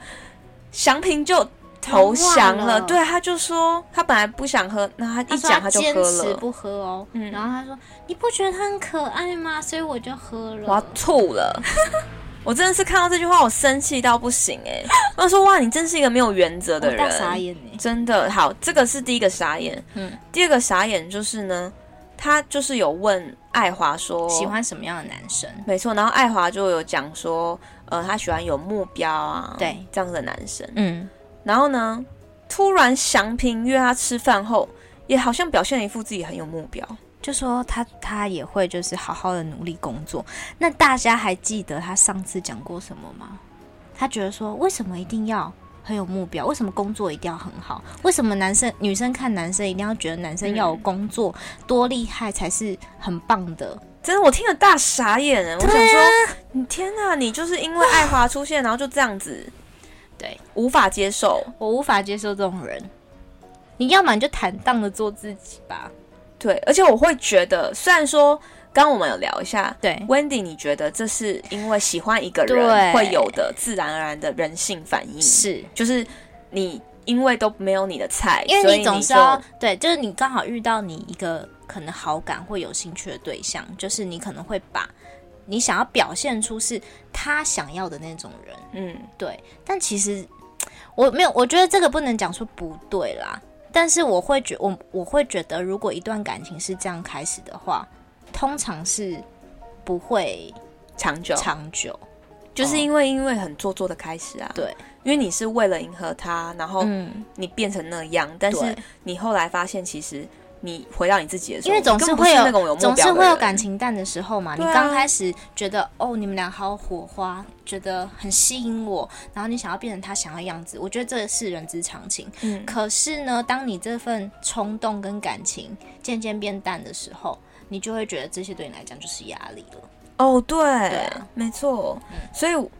Speaker 1: 祥平就投降了，对，他就说他本来不想喝，那他一讲他就喝了，坚持
Speaker 2: 不喝哦。嗯，然后他说你不觉得他很可爱吗？所以我就喝了。
Speaker 1: 我要吐了，我真的是看到这句话我生气到不行哎！我说哇，你真是一个没有原则的人，
Speaker 2: 傻眼
Speaker 1: 真的好，这个是第一个傻眼。嗯，第二个傻眼就是呢。 他就是有问爱华说
Speaker 2: 喜欢什么样的男生，
Speaker 1: 没错，然后爱华就有讲说，呃，他喜欢有目标啊，
Speaker 2: 对，
Speaker 1: 这样的男生，嗯，然后呢，突然祥平约他吃饭后，也好像表现了一副自己很有目标，
Speaker 2: 就说他他也会就是好好的努力工作。那大家还记得他上次讲过什么吗？他觉得说，为什么一定要？很有目标，为什么工作一定要很好？为什么男生女生看男生一定要觉得男生要有工作、嗯、多厉害才是很棒的？
Speaker 1: 真的，我听了大傻眼我想说，你天哪，你就是因为爱华出现，然后就这样子，
Speaker 2: 对，
Speaker 1: 无法接受，
Speaker 2: 我无法接受这种人。你要么你就坦荡的做自己吧。
Speaker 1: 对，而且我会觉得，虽然说。刚刚我们有聊一下，
Speaker 2: 对
Speaker 1: ，Wendy，你觉得这是因为喜欢一个人会有的自然而然的人性反应？
Speaker 2: 是，
Speaker 1: 就是你因为都没有你的菜，
Speaker 2: 因为你总是要
Speaker 1: 对，就
Speaker 2: 是你刚好遇到你一个可能好感或有兴趣的对象，就是你可能会把你想要表现出是他想要的那种人，
Speaker 1: 嗯，
Speaker 2: 对。但其实我没有，我觉得这个不能讲说不对啦。但是我会觉我我会觉得，如果一段感情是这样开始的话，通常是不会
Speaker 1: 长久。
Speaker 2: 长久，
Speaker 1: 就是因为、哦、因为很做作的开始啊，
Speaker 2: 对。
Speaker 1: 因为你是为了迎合他，然后你变成那样，嗯、但是你后来发现，其实你回到你自己的时候，
Speaker 2: 因为总是会有，总是会有感情淡的时候嘛。
Speaker 1: 啊、
Speaker 2: 你刚开始觉得哦，你们俩好火花，觉得很吸引我，然后你想要变成他想要的样子，我觉得这是人之常情。嗯，可是呢，当你这份冲动跟感情渐渐变淡的时候，你就会觉得这些对你来讲就是压力了。
Speaker 1: 哦，对，对啊、没错，嗯、所以。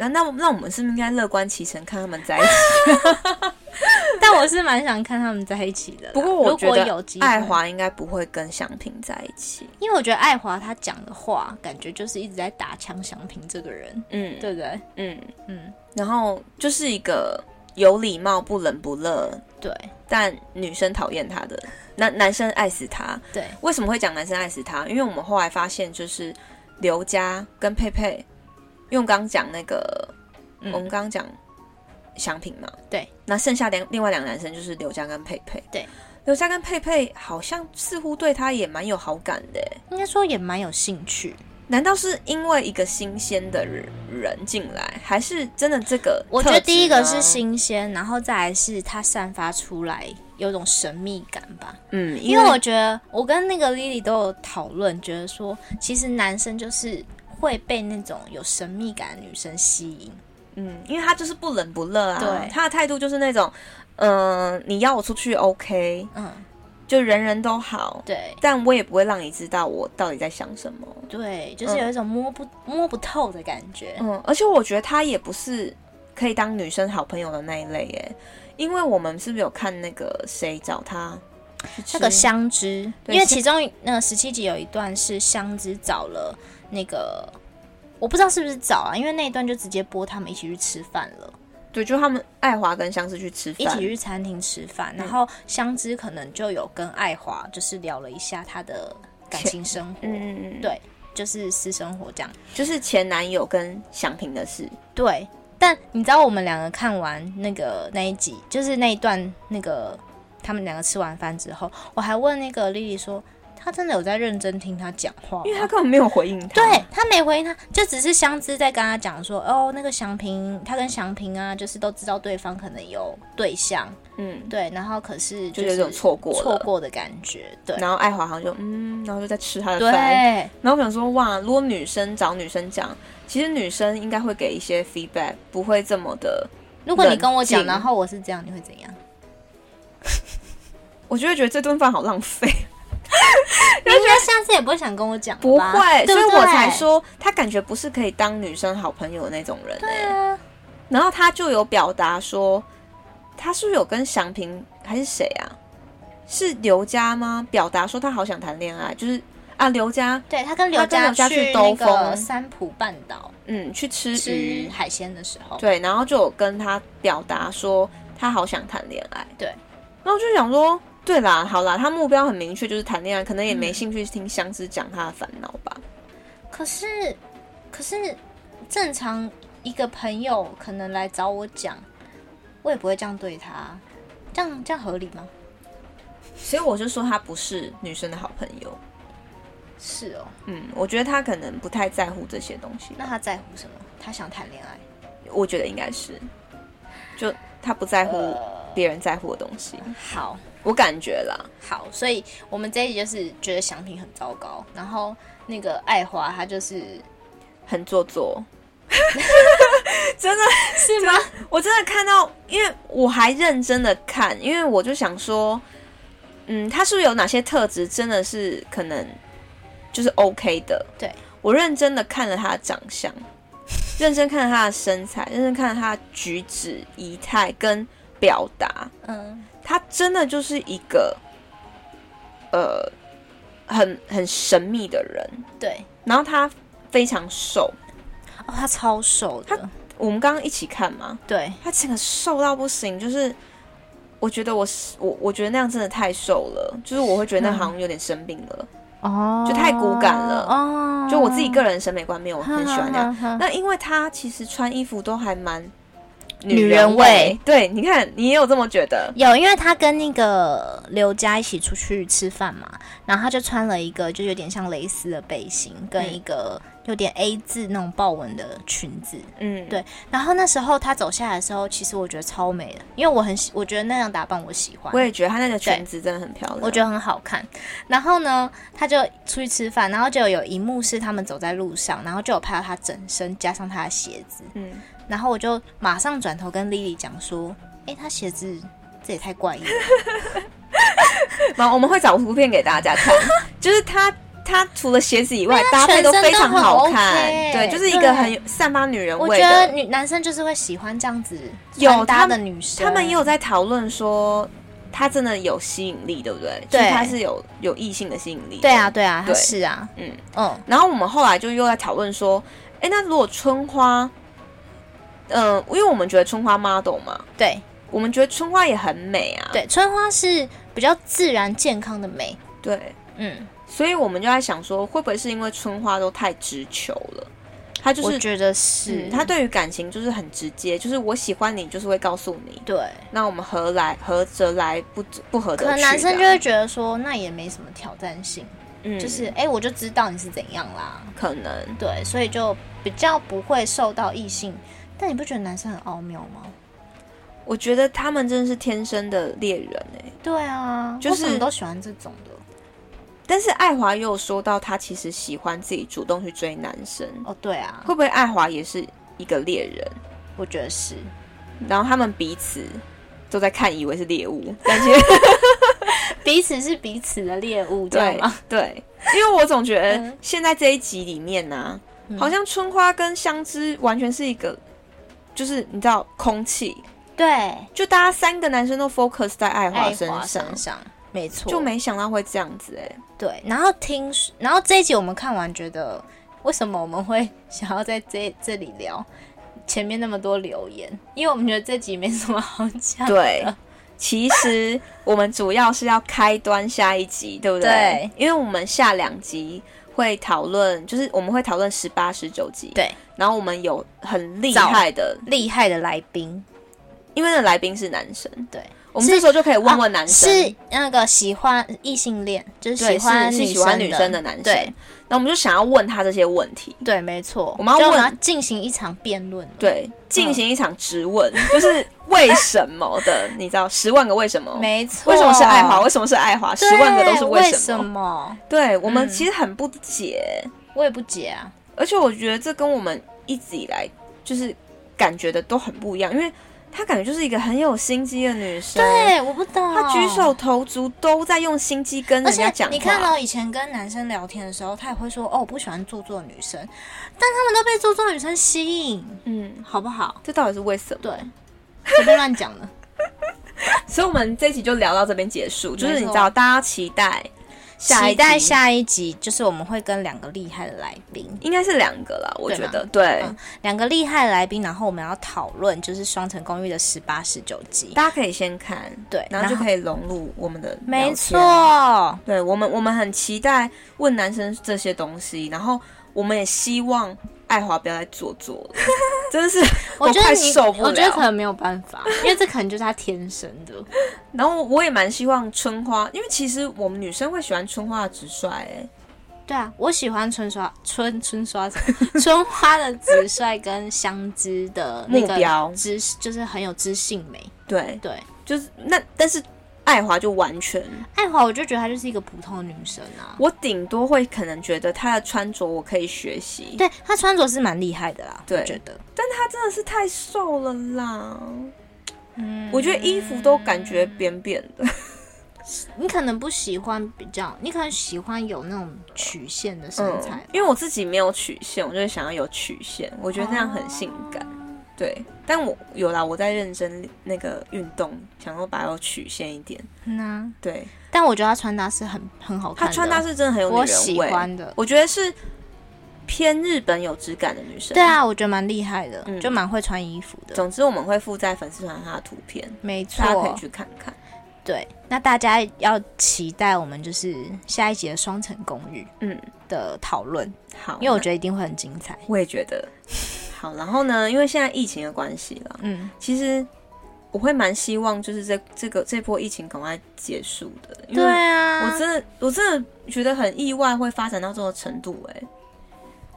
Speaker 1: 那那那我们是不是应该乐观其成，看他们在一起？
Speaker 2: 但我是蛮想看他们在一起的。
Speaker 1: 不过我觉得爱华应该不会跟祥平在一起，
Speaker 2: 因为我觉得爱华他讲的话，感觉就是一直在打枪祥平这个人，嗯，对不对？嗯嗯。
Speaker 1: 然后就是一个有礼貌、不冷不热，
Speaker 2: 对，
Speaker 1: 但女生讨厌他的男男生爱死他。
Speaker 2: 对，
Speaker 1: 为什么会讲男生爱死他？因为我们后来发现，就是刘佳跟佩佩。用刚讲那个，嗯、我们刚刚讲祥平嘛，
Speaker 2: 对，
Speaker 1: 那剩下两另外两个男生就是刘佳跟佩佩，
Speaker 2: 对，
Speaker 1: 刘佳跟佩佩好像似乎对他也蛮有好感的，
Speaker 2: 应该说也蛮有兴趣。
Speaker 1: 难道是因为一个新鲜的人人进来，还是真的这个？
Speaker 2: 我觉得第一个是新鲜，然后再来是它散发出来有种神秘感吧。嗯，因为，因为我觉得我跟那个 Lily 都有讨论，觉得说其实男生就是。会被那种有神秘感的女生吸引，
Speaker 1: 嗯，因为他就是不冷不热啊，
Speaker 2: 对，
Speaker 1: 他的态度就是那种，嗯、呃，你要我出去，OK，嗯，就人人都好，
Speaker 2: 对，
Speaker 1: 但我也不会让你知道我到底在想什么，
Speaker 2: 对，就是有一种摸不、嗯、摸不透的感觉，
Speaker 1: 嗯，而且我觉得他也不是可以当女生好朋友的那一类，耶，因为我们是不是有看那个谁找他
Speaker 2: 那个香知，因为其中那个十七集有一段是香知找了。那个我不知道是不是找啊，因为那一段就直接播他们一起去吃饭了。
Speaker 1: 对，就他们爱华跟香芝去吃饭，
Speaker 2: 一起去餐厅吃饭，然后香芝可能就有跟爱华就是聊了一下他的感情生活，嗯嗯嗯，对，就是私生活这样，
Speaker 1: 就是前男友跟祥平的事。
Speaker 2: 对，但你知道我们两个看完那个那一集，就是那一段那个他们两个吃完饭之后，我还问那个丽丽说。他真的有在认真听他讲话，
Speaker 1: 因为他根本没有回应他。
Speaker 2: 对，他没回应他，就只是香知在跟他讲说：“哦，那个祥平，他跟祥平啊，就是都知道对方可能有对象，嗯，对。然后可是
Speaker 1: 就有种错过
Speaker 2: 错过的感觉，对。
Speaker 1: 然后爱华好像就嗯，然后就在吃他的饭。
Speaker 2: 对。
Speaker 1: 然后我想说，哇，如果女生找女生讲，其实女生应该会给一些 feedback，不会这么的。
Speaker 2: 如果你跟我讲，然后我是这样，你会怎样？
Speaker 1: 我就会觉得这顿饭好浪费。
Speaker 2: 你觉得下次也不会想跟我讲？
Speaker 1: 不会，所以我才说他感觉不是可以当女生好朋友的那种人。对啊，然后他就有表达说，他是不是有跟祥平还是谁啊？是刘佳吗？表达说他好想谈恋爱，就是啊，刘佳
Speaker 2: 对他跟刘佳去兜风三浦半岛，
Speaker 1: 嗯，去吃
Speaker 2: 吃海鲜的时候，
Speaker 1: 对，然后就有跟他表达说他好想谈恋爱。
Speaker 2: 对，
Speaker 1: 然后就想说。对啦，好啦，他目标很明确，就是谈恋爱，可能也没兴趣听相思讲他的烦恼吧。
Speaker 2: 可是，可是正常一个朋友可能来找我讲，我也不会这样对他，这样这样合理吗？
Speaker 1: 所以我就说他不是女生的好朋友。
Speaker 2: 是哦，
Speaker 1: 嗯，我觉得他可能不太在乎这些东西。
Speaker 2: 那他在乎什么？他想谈恋爱？
Speaker 1: 我觉得应该是，就他不在乎别人在乎的东西。
Speaker 2: 呃、好。
Speaker 1: 我感觉啦，
Speaker 2: 好，所以我们这一集就是觉得祥平很糟糕，然后那个爱华他就是
Speaker 1: 很做作，真的是吗？我真的看到，因为我还认真的看，因为我就想说，嗯，他是不是有哪些特质真的是可能就是 OK 的？
Speaker 2: 对，
Speaker 1: 我认真的看了他的长相，认真看了他的身材，认真看了他的举止仪态跟表达，嗯。他真的就是一个，呃，很很神秘的人。
Speaker 2: 对，
Speaker 1: 然后他非常瘦，
Speaker 2: 哦，他超瘦的。
Speaker 1: 他我们刚刚一起看嘛，
Speaker 2: 对，
Speaker 1: 他整个瘦到不行，就是我觉得我是我，我觉得那样真的太瘦了，就是我会觉得那好像有点生病了，哦、嗯，就太骨感了，哦，就我自己个人审美观没有很喜欢那样。嗯、那因为他其实穿衣服都还蛮。女人味，对，你看，你也有这么觉得？
Speaker 2: 有，因为他跟那个刘佳一起出去吃饭嘛，然后他就穿了一个就有点像蕾丝的背心，跟一个有点 A 字那种豹纹的裙子，嗯，对。然后那时候他走下来的时候，其实我觉得超美的，因为我很喜，我觉得那样打扮我喜欢。
Speaker 1: 我也觉得他那个裙子真的很漂亮，
Speaker 2: 我觉得很好看。然后呢，他就出去吃饭，然后就有一幕是他们走在路上，然后就有拍到他整身加上他的鞋子，嗯。然后我就马上转头跟 Lily 讲说：“哎，他鞋子这也太怪异了。”
Speaker 1: 那我们会找图片给大家看，就是他他除了鞋子以外，搭配都非常好看。OK，对，就是一个很散发女人味的。
Speaker 2: 我觉得女男生就是会喜欢这样子有搭的女生。
Speaker 1: 他们也有在讨论说，他真的有吸引力，对不对？对，他是有有异性的吸引力。
Speaker 2: 对啊，对啊，他是啊，
Speaker 1: 嗯嗯。然后我们后来就又在讨论说，哎，那如果春花。嗯、呃，因为我们觉得春花 model 嘛，
Speaker 2: 对，
Speaker 1: 我们觉得春花也很美啊。
Speaker 2: 对，春花是比较自然健康的美。
Speaker 1: 对，嗯，所以我们就在想说，会不会是因为春花都太直球了？他就是
Speaker 2: 觉得是，
Speaker 1: 他、嗯、对于感情就是很直接，就是我喜欢你，就是会告诉你。
Speaker 2: 对，
Speaker 1: 那我们合来合则来，不不合则。可能
Speaker 2: 男生就会觉得说，那也没什么挑战性。嗯，就是哎、欸，我就知道你是怎样啦。
Speaker 1: 可能
Speaker 2: 对，所以就比较不会受到异性。但你不觉得男生很奥妙吗？
Speaker 1: 我觉得他们真的是天生的猎人哎、欸。
Speaker 2: 对啊，就是都喜欢这种的。
Speaker 1: 但是爱华又有说到，他其实喜欢自己主动去追男生。
Speaker 2: 哦，对啊，
Speaker 1: 会不会爱华也是一个猎人？
Speaker 2: 我觉得是。
Speaker 1: 然后他们彼此都在看，以为是猎物，感觉
Speaker 2: 彼此是彼此的猎物，对吗？
Speaker 1: 对，因为我总觉得现在这一集里面呢、啊，嗯、好像春花跟香知完全是一个。就是你知道空气，
Speaker 2: 对，
Speaker 1: 就大家三个男生都 focus 在爱华身上，
Speaker 2: 身上没错，
Speaker 1: 就没想到会这样子哎、欸。
Speaker 2: 对，然后听，然后这一集我们看完，觉得为什么我们会想要在这这里聊前面那么多留言？因为我们觉得这集没什么好讲。
Speaker 1: 对，其实我们主要是要开端下一集，对不对？对，因为我们下两集。会讨论，就是我们会讨论十八、十九集。
Speaker 2: 对，
Speaker 1: 然后我们有很厉害的、
Speaker 2: 厉害的来宾，
Speaker 1: 因为那来宾是男生。
Speaker 2: 对，
Speaker 1: 我们这时候就可以问问男生，
Speaker 2: 是那个喜欢异性恋，就是喜欢
Speaker 1: 是喜欢女生的男生。对，那我们就想要问他这些问题。
Speaker 2: 对，没错，
Speaker 1: 我们要问，
Speaker 2: 进行一场辩论。
Speaker 1: 对，进行一场质问，就是为什么的，你知道十万个为什么？
Speaker 2: 没错，
Speaker 1: 为什么是爱华？为什么是爱华？十万个都是为什
Speaker 2: 么？
Speaker 1: 对，我们其实很不解，
Speaker 2: 我也不解啊。
Speaker 1: 而且我觉得这跟我们一直以来就是感觉的都很不一样，因为。她感觉就是一个很有心机的女生。
Speaker 2: 对，我不懂。
Speaker 1: 她举手投足都在用心机跟人家讲话。
Speaker 2: 你看到以前跟男生聊天的时候，她也会说：“哦，我不喜欢做作的女生。”但他们都被做作的女生吸引，嗯，好不好？
Speaker 1: 这到底是为什么？
Speaker 2: 对，随便乱讲了。
Speaker 1: 所以，我们这一集就聊到这边结束。就是你知道，大家期待。
Speaker 2: 期待下一集，就是我们会跟两个厉害的来宾，
Speaker 1: 应该是两个啦，我觉得对，
Speaker 2: 两、嗯、个厉害的来宾，然后我们要讨论就是《双层公寓》的十八、十九集，
Speaker 1: 大家可以先看，对，然后就可以融入我们的，
Speaker 2: 没错，
Speaker 1: 对我们，我们很期待问男生这些东西，然后我们也希望。爱华不要再做作了，真的是我快受不了。
Speaker 2: 我觉得可能没有办法，因为这可能就是他天生的。
Speaker 1: 然后我也蛮希望春花，因为其实我们女生会喜欢春花的直率。哎，
Speaker 2: 对啊，我喜欢春刷春春刷 春花的直率跟香知的那个知，就是很有知性美。
Speaker 1: 对
Speaker 2: 对，
Speaker 1: 就是那但是。爱华就完全，
Speaker 2: 爱华我就觉得她就是一个普通的女生啊。
Speaker 1: 我顶多会可能觉得她的穿着我可以学习，
Speaker 2: 对她穿着是蛮厉害的啦。对，我觉得，
Speaker 1: 但她真的是太瘦了啦。嗯，我觉得衣服都感觉扁扁的。
Speaker 2: 你可能不喜欢比较，你可能喜欢有那种曲线的身材，嗯，
Speaker 1: 因为我自己没有曲线，我就想要有曲线，我觉得那样很性感。啊对，但我有啦，我在认真那个运动，想要把我曲线一点。
Speaker 2: 嗯啊，
Speaker 1: 对，
Speaker 2: 但我觉得他穿搭是很很好看的，
Speaker 1: 他穿搭是真的很有女人味，
Speaker 2: 我喜欢的。
Speaker 1: 我觉得是偏日本有质感的女生。
Speaker 2: 对啊，我觉得蛮厉害的，
Speaker 1: 嗯
Speaker 2: 就蛮会穿衣服的。
Speaker 1: 总之我们会附在粉丝团她的图片，
Speaker 2: 没错，
Speaker 1: 大家可以去看看。
Speaker 2: 对，那大家要期待我们就是下一集的双层公寓
Speaker 1: 嗯，
Speaker 2: 的讨论，
Speaker 1: 好，
Speaker 2: 因为我觉得一定会很精彩。
Speaker 1: 我也觉得。好，然后呢，因为现在疫情的关系了，
Speaker 2: 嗯，
Speaker 1: 其实我会蛮希望就是这这个这波疫情赶快结束的，
Speaker 2: 对啊，
Speaker 1: 我真的我真的觉得很意外会发展到这种程度、欸，哎，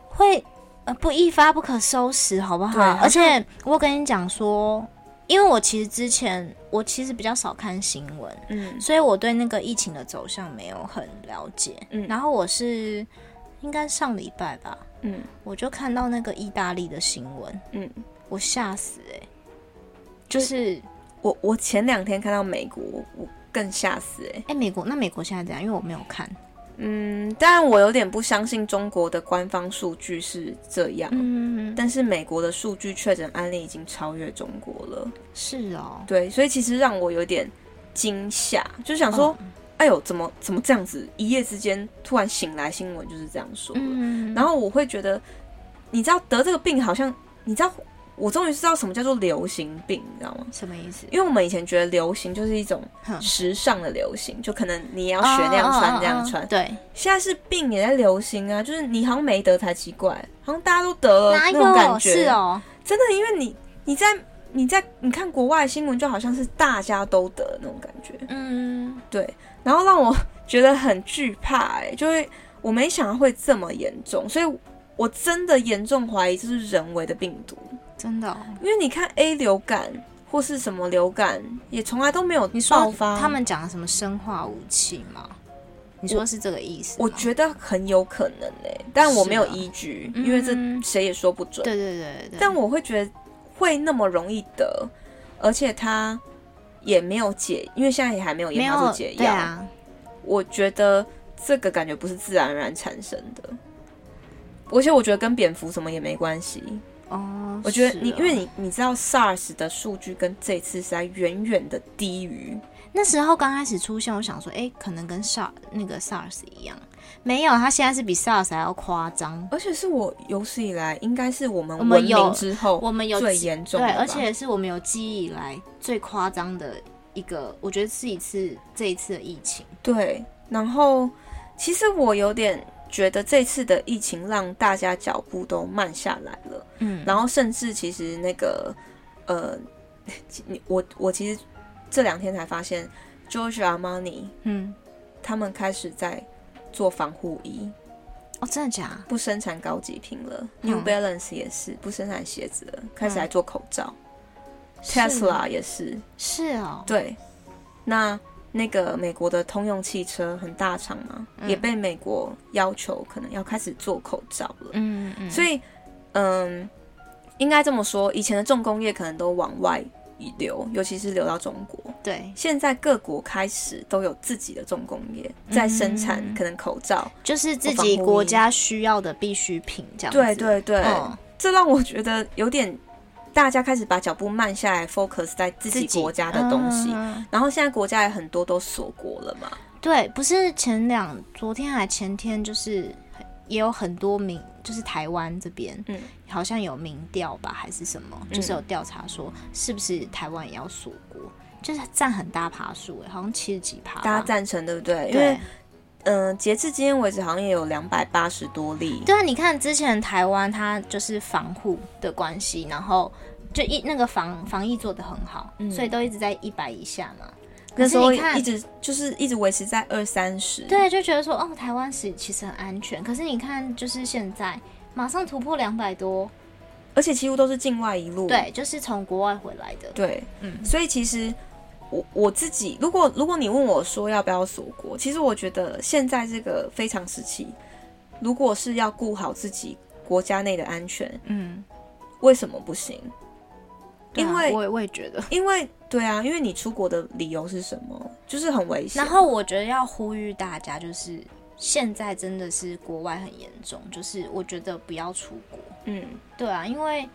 Speaker 2: 会呃不一发不可收拾，好不好？
Speaker 1: 对
Speaker 2: 而且我跟你讲说，因为我其实之前我其实比较少看新闻，
Speaker 1: 嗯。
Speaker 2: 所以我对那个疫情的走向没有很了解。
Speaker 1: 嗯。
Speaker 2: 然后我是应该上礼拜吧，
Speaker 1: 嗯。
Speaker 2: 我就看到那个意大利的新闻，
Speaker 1: 嗯，
Speaker 2: 我吓死哎、欸！就是
Speaker 1: 我我前两天看到美国，我更吓死、欸，哎，
Speaker 2: 哎、美国那美国现在怎样？因为我没有看。
Speaker 1: 嗯，当然我有点不相信中国的官方数据是这样，
Speaker 2: 嗯，
Speaker 1: 但是美国的数据确诊案例已经超越中国了，
Speaker 2: 是哦，
Speaker 1: 对，所以其实让我有点惊吓，就想说，
Speaker 2: 嗯
Speaker 1: 哎呦，怎么怎么这样子，一夜之间突然醒来，新闻就是这样说的，
Speaker 2: 嗯，
Speaker 1: 然后我会觉得，你知道得这个病好像，你知道，我终于知道什么叫做流行病，你知道吗？
Speaker 2: 什么意思？
Speaker 1: 因为我们以前觉得流行就是一
Speaker 2: 种
Speaker 1: 时尚的流行，就可能你也要学那样穿、
Speaker 2: 哦
Speaker 1: 这样穿。
Speaker 2: 对，
Speaker 1: 现在是病也在流行啊，就是你好像没得才奇怪，好像大家都得了那种感？觉。
Speaker 2: 是哦，
Speaker 1: 真的，因为你你在你在你看国外的新闻，就好像是大家都得那种感觉，
Speaker 2: 嗯，
Speaker 1: 对，然后让我觉得很惧怕、欸，哎，就会我没想到会这么严重，所以我真的严重怀疑这是人为的病毒，
Speaker 2: 真的、哦。
Speaker 1: 因为你看 A 流感或是什么流感，也从来都没有爆发，
Speaker 2: 他们讲的什么生化武器吗？你说是这个意思吗？
Speaker 1: 我觉得很有可能诶、欸，但我没有依
Speaker 2: 据，啊
Speaker 1: 因为这
Speaker 2: 嗯
Speaker 1: 谁也说不准。
Speaker 2: 对对对对，
Speaker 1: 但我会觉得会那么容易得，而且它也没有解，因为现在也还没有研
Speaker 2: 发
Speaker 1: 出解药。
Speaker 2: 对啊，
Speaker 1: 我觉得这个感觉不是自然而然产生的，而且我觉得跟蝙蝠什么也没关系。
Speaker 2: 哦，
Speaker 1: 我觉得你，因为你你知道 SARS 的数据跟这次是在远远的低于。
Speaker 2: 那时候刚开始出现，我想说，哎，可能跟 SARS 那个 SARS 一样，没有，他现在是比 SARS 还要夸张。
Speaker 1: 而且是我有史以来应该是我
Speaker 2: 们
Speaker 1: 文明之后
Speaker 2: 我们有
Speaker 1: 最，严重的吧
Speaker 2: 而且是我们有记忆以来最夸张的一个，我觉得是一次这一次的疫情。
Speaker 1: 对，然后其实我有点觉得这次的疫情让大家脚步都慢下来了，
Speaker 2: 嗯，
Speaker 1: 然后甚至其实那个呃，你 我我其实这两天才发现 George Armani
Speaker 2: 嗯，
Speaker 1: 他们开始在做防护衣，
Speaker 2: 哦，真的假？
Speaker 1: 不生产高级品了、
Speaker 2: 嗯
Speaker 1: n e w Balance 也是不生产鞋子了，开始来做口罩、
Speaker 2: 是
Speaker 1: Tesla 也是，
Speaker 2: 是哦，
Speaker 1: 对，那。那个美国的通用汽车很大厂嘛，
Speaker 2: 嗯
Speaker 1: 也被美国要求可能要开始做口罩了。
Speaker 2: 嗯嗯，
Speaker 1: 所以，嗯，应该这么说，以前的重工业可能都往外移流，尤其是流到中国。
Speaker 2: 对，
Speaker 1: 现在各国开始都有自己的重工业在生产，
Speaker 2: 嗯
Speaker 1: 可能口罩。
Speaker 2: 就是自己国家需要的必需品，这样子。
Speaker 1: 对对对，
Speaker 2: 嗯
Speaker 1: 这让我觉得有点，大家开始把脚步慢下来，focus 在自己国家的东西。
Speaker 2: 嗯
Speaker 1: 然后现在国家也很多都锁国了嘛。
Speaker 2: 对，不是前两昨天还前天，就是也有很多民，就是台湾这边，
Speaker 1: 嗯，
Speaker 2: 好像有民调吧，还是什么，
Speaker 1: 嗯
Speaker 2: 就是有调查说，是不是台湾也要锁国，就是占很大爬数，哎，好像七十几趴，
Speaker 1: 大家赞成对不对？因
Speaker 2: 对
Speaker 1: 为，嗯、呃，截至今天为止，好像也有两百八十多例。
Speaker 2: 对啊，你看之前台湾它就是防护的关系，然后就一那个防防疫做得很好，
Speaker 1: 嗯
Speaker 2: 所以都一直在一百以下嘛。
Speaker 1: 那时候
Speaker 2: 可是你看
Speaker 1: 一直就是一直维持在二三十。
Speaker 2: 对，就觉得说哦，台湾是其实很安全。可是你看，就是现在马上突破两百多，
Speaker 1: 而且几乎都是境外一路。
Speaker 2: 对，就是从国外回来的。
Speaker 1: 对，
Speaker 2: 嗯，
Speaker 1: 所以其实我我自己，如果如果你问我说要不要锁国，其实我觉得现在这个非常时期，如果是要顾好自己国家内的安全，
Speaker 2: 嗯，
Speaker 1: 为什么不行？因为
Speaker 2: 我也我也觉得。
Speaker 1: 因为对啊，因为你出国的理由是什么？就是很危险。
Speaker 2: 然后我觉得要呼吁大家，就是现在真的是国外很严重，就是我觉得不要出国。
Speaker 1: 嗯，
Speaker 2: 对啊，因为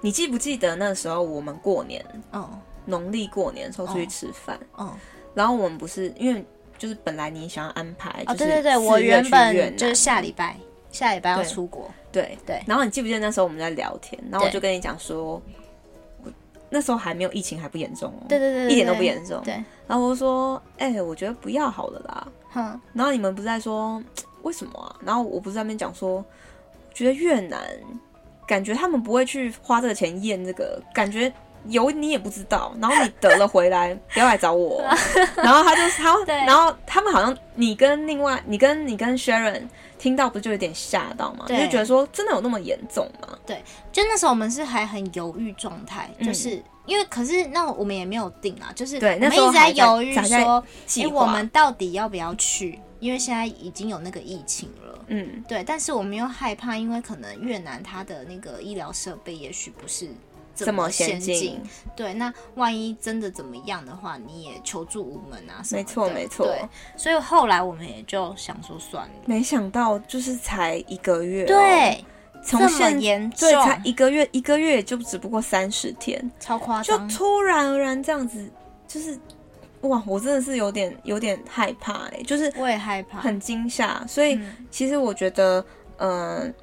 Speaker 1: 你记不记得那时候我们过年
Speaker 2: 嗯
Speaker 1: 农历过年的时候出去吃饭，
Speaker 2: 嗯
Speaker 1: 然后我们不是因为就是本来你想要安排，
Speaker 2: 哦，对对对，我原本就是下礼拜下礼拜要出国。
Speaker 1: 对对。然后你记不记得那时候我们在聊天？然后我就跟你讲说，那时候还没有疫情，还不严重哦。
Speaker 2: 对对对，
Speaker 1: 一点都不严重。
Speaker 2: 对。
Speaker 1: 然后我就说，哎，我觉得不要好了啦。
Speaker 2: 哼。
Speaker 1: 然后你们不是在说为什么啊？然后我不是在那边讲说，觉得越南感觉他们不会去花这个钱验这个，感觉。有你也不知道，然后你得了回来，不要来找我。然后他就他，然后他们好像你跟另外你跟你跟 Sharon 听到不就有点吓到吗？就觉得说真的有那么严重吗？
Speaker 2: 对，就那时候我们是还很犹豫状态，就是、嗯、因为可是那我们也没有定啊，就是我们一直在犹豫说，哎，我们到底要不要去？因为现在已经有那个疫情了，嗯，对，但是我们又害怕，因为可能越南它的那个医疗设备也许不是。这么先进，对，那万一真的怎么样的话，你也求助无门啊。没错，没错。对，所以后来我们也就想说算了。
Speaker 1: 没想到就是才一个月，
Speaker 2: 对，这么严重，
Speaker 1: 对，才一个月，一个月也就只不过三十天，
Speaker 2: 超夸张，
Speaker 1: 就突然而然这样子，就是哇，我真的是有点有点害怕哎，就是
Speaker 2: 我也害怕，
Speaker 1: 很惊吓。所以其实我觉得，嗯，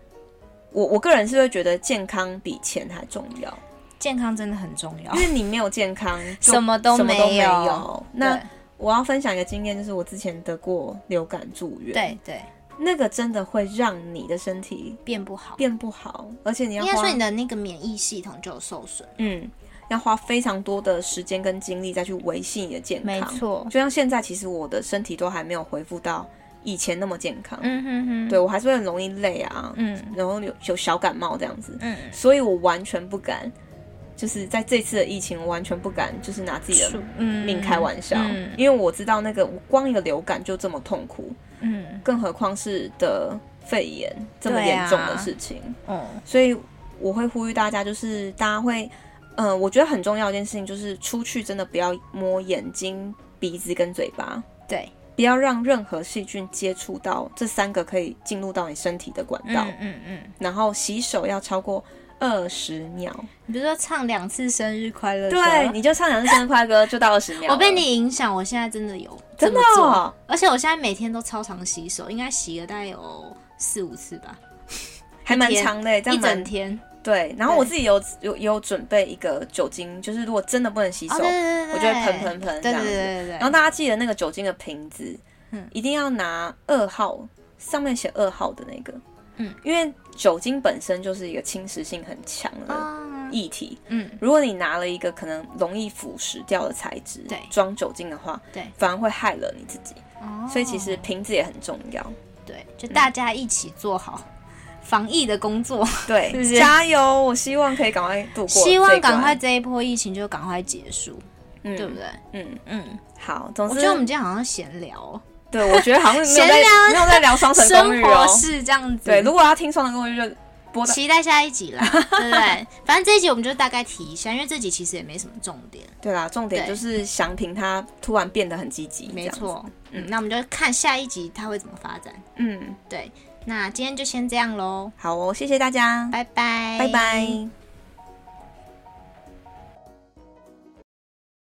Speaker 1: 我我个人是会觉得健康比钱还重要。
Speaker 2: 健康真的很重要，
Speaker 1: 因为你没有健康，
Speaker 2: 什么都没有。没有。
Speaker 1: 那我要分享一个经验，就是我之前得过流感住院，
Speaker 2: 对对，
Speaker 1: 那个真的会让你的身体
Speaker 2: 变不好，
Speaker 1: 变不好，而且你要
Speaker 2: 应该说你的那个免疫系统就有受损，
Speaker 1: 嗯，要花非常多的时间跟精力再去维系你的健康，
Speaker 2: 没错。
Speaker 1: 就像现在，其实我的身体都还没有恢复到以前那么健康，
Speaker 2: 嗯哼哼，
Speaker 1: 对我还是会很容易累啊，嗯，然后有有小感冒这样子，嗯，所以我完全不敢。就是在这次的疫情，我完全不敢就是拿自己的命开玩笑，嗯嗯、因为我知道那个光一个流感就这么痛苦，嗯，更何况是得肺炎这么严重的事情，嗯、啊，所以我会呼吁大家，就是大家会，嗯、呃，我觉得很重要一件事情就是出去真的不要摸眼睛、鼻子跟嘴巴，
Speaker 2: 对，
Speaker 1: 不要让任何细菌接触到这三个可以进入到你身体的管道，
Speaker 2: 嗯嗯，嗯，然
Speaker 1: 后洗手要超过。二十秒，
Speaker 2: 你比如说唱两次生日快乐歌，
Speaker 1: 对，你就唱两次生日快乐歌就到二十秒。
Speaker 2: 我被你影响，我现在真的有
Speaker 1: 真的哦，
Speaker 2: 而且我现在每天都超常洗手，应该洗了大概有四五次吧，
Speaker 1: 还蛮长的，这样
Speaker 2: 一整天。
Speaker 1: 对，然后我自己有有有准备一个酒精，就是如果真的不能洗手，我就会喷喷喷这样子。对对对对。然后大家记得那个酒精的瓶子，嗯，一定要拿二号，上面写二号的那个。嗯，因为酒精本身就是一个侵蚀性很强的液体。嗯，如果你拿了一个可能容易腐蚀掉的材质，对，装酒精的话，对，反而会害了你自己。哦，所以其实瓶子也很重要。
Speaker 2: 对，就大家一起做好防疫的工作。
Speaker 1: 对，加油！我希望可以赶快度过，
Speaker 2: 希望赶快这一波疫情就赶快结束，对不对？
Speaker 1: 嗯嗯，好。总之，
Speaker 2: 我觉得我们今天好像闲聊。
Speaker 1: 对，我觉得好像没有在 没有在聊《双层公寓》哦，
Speaker 2: 是这样子。
Speaker 1: 对，如果要听《双层公寓》，就播
Speaker 2: 期待下一集啦，对不对？反正这一集我们就大概提一下，因为这集其实也没什么重点。
Speaker 1: 对啦，重点就是祥平他突然变得很积极，
Speaker 2: 没错。嗯，那我们就看下一集他会怎么发展。
Speaker 1: 嗯，
Speaker 2: 对。那今天就先这样喽。
Speaker 1: 好哦，谢谢大家，
Speaker 2: 拜拜，
Speaker 1: 拜拜。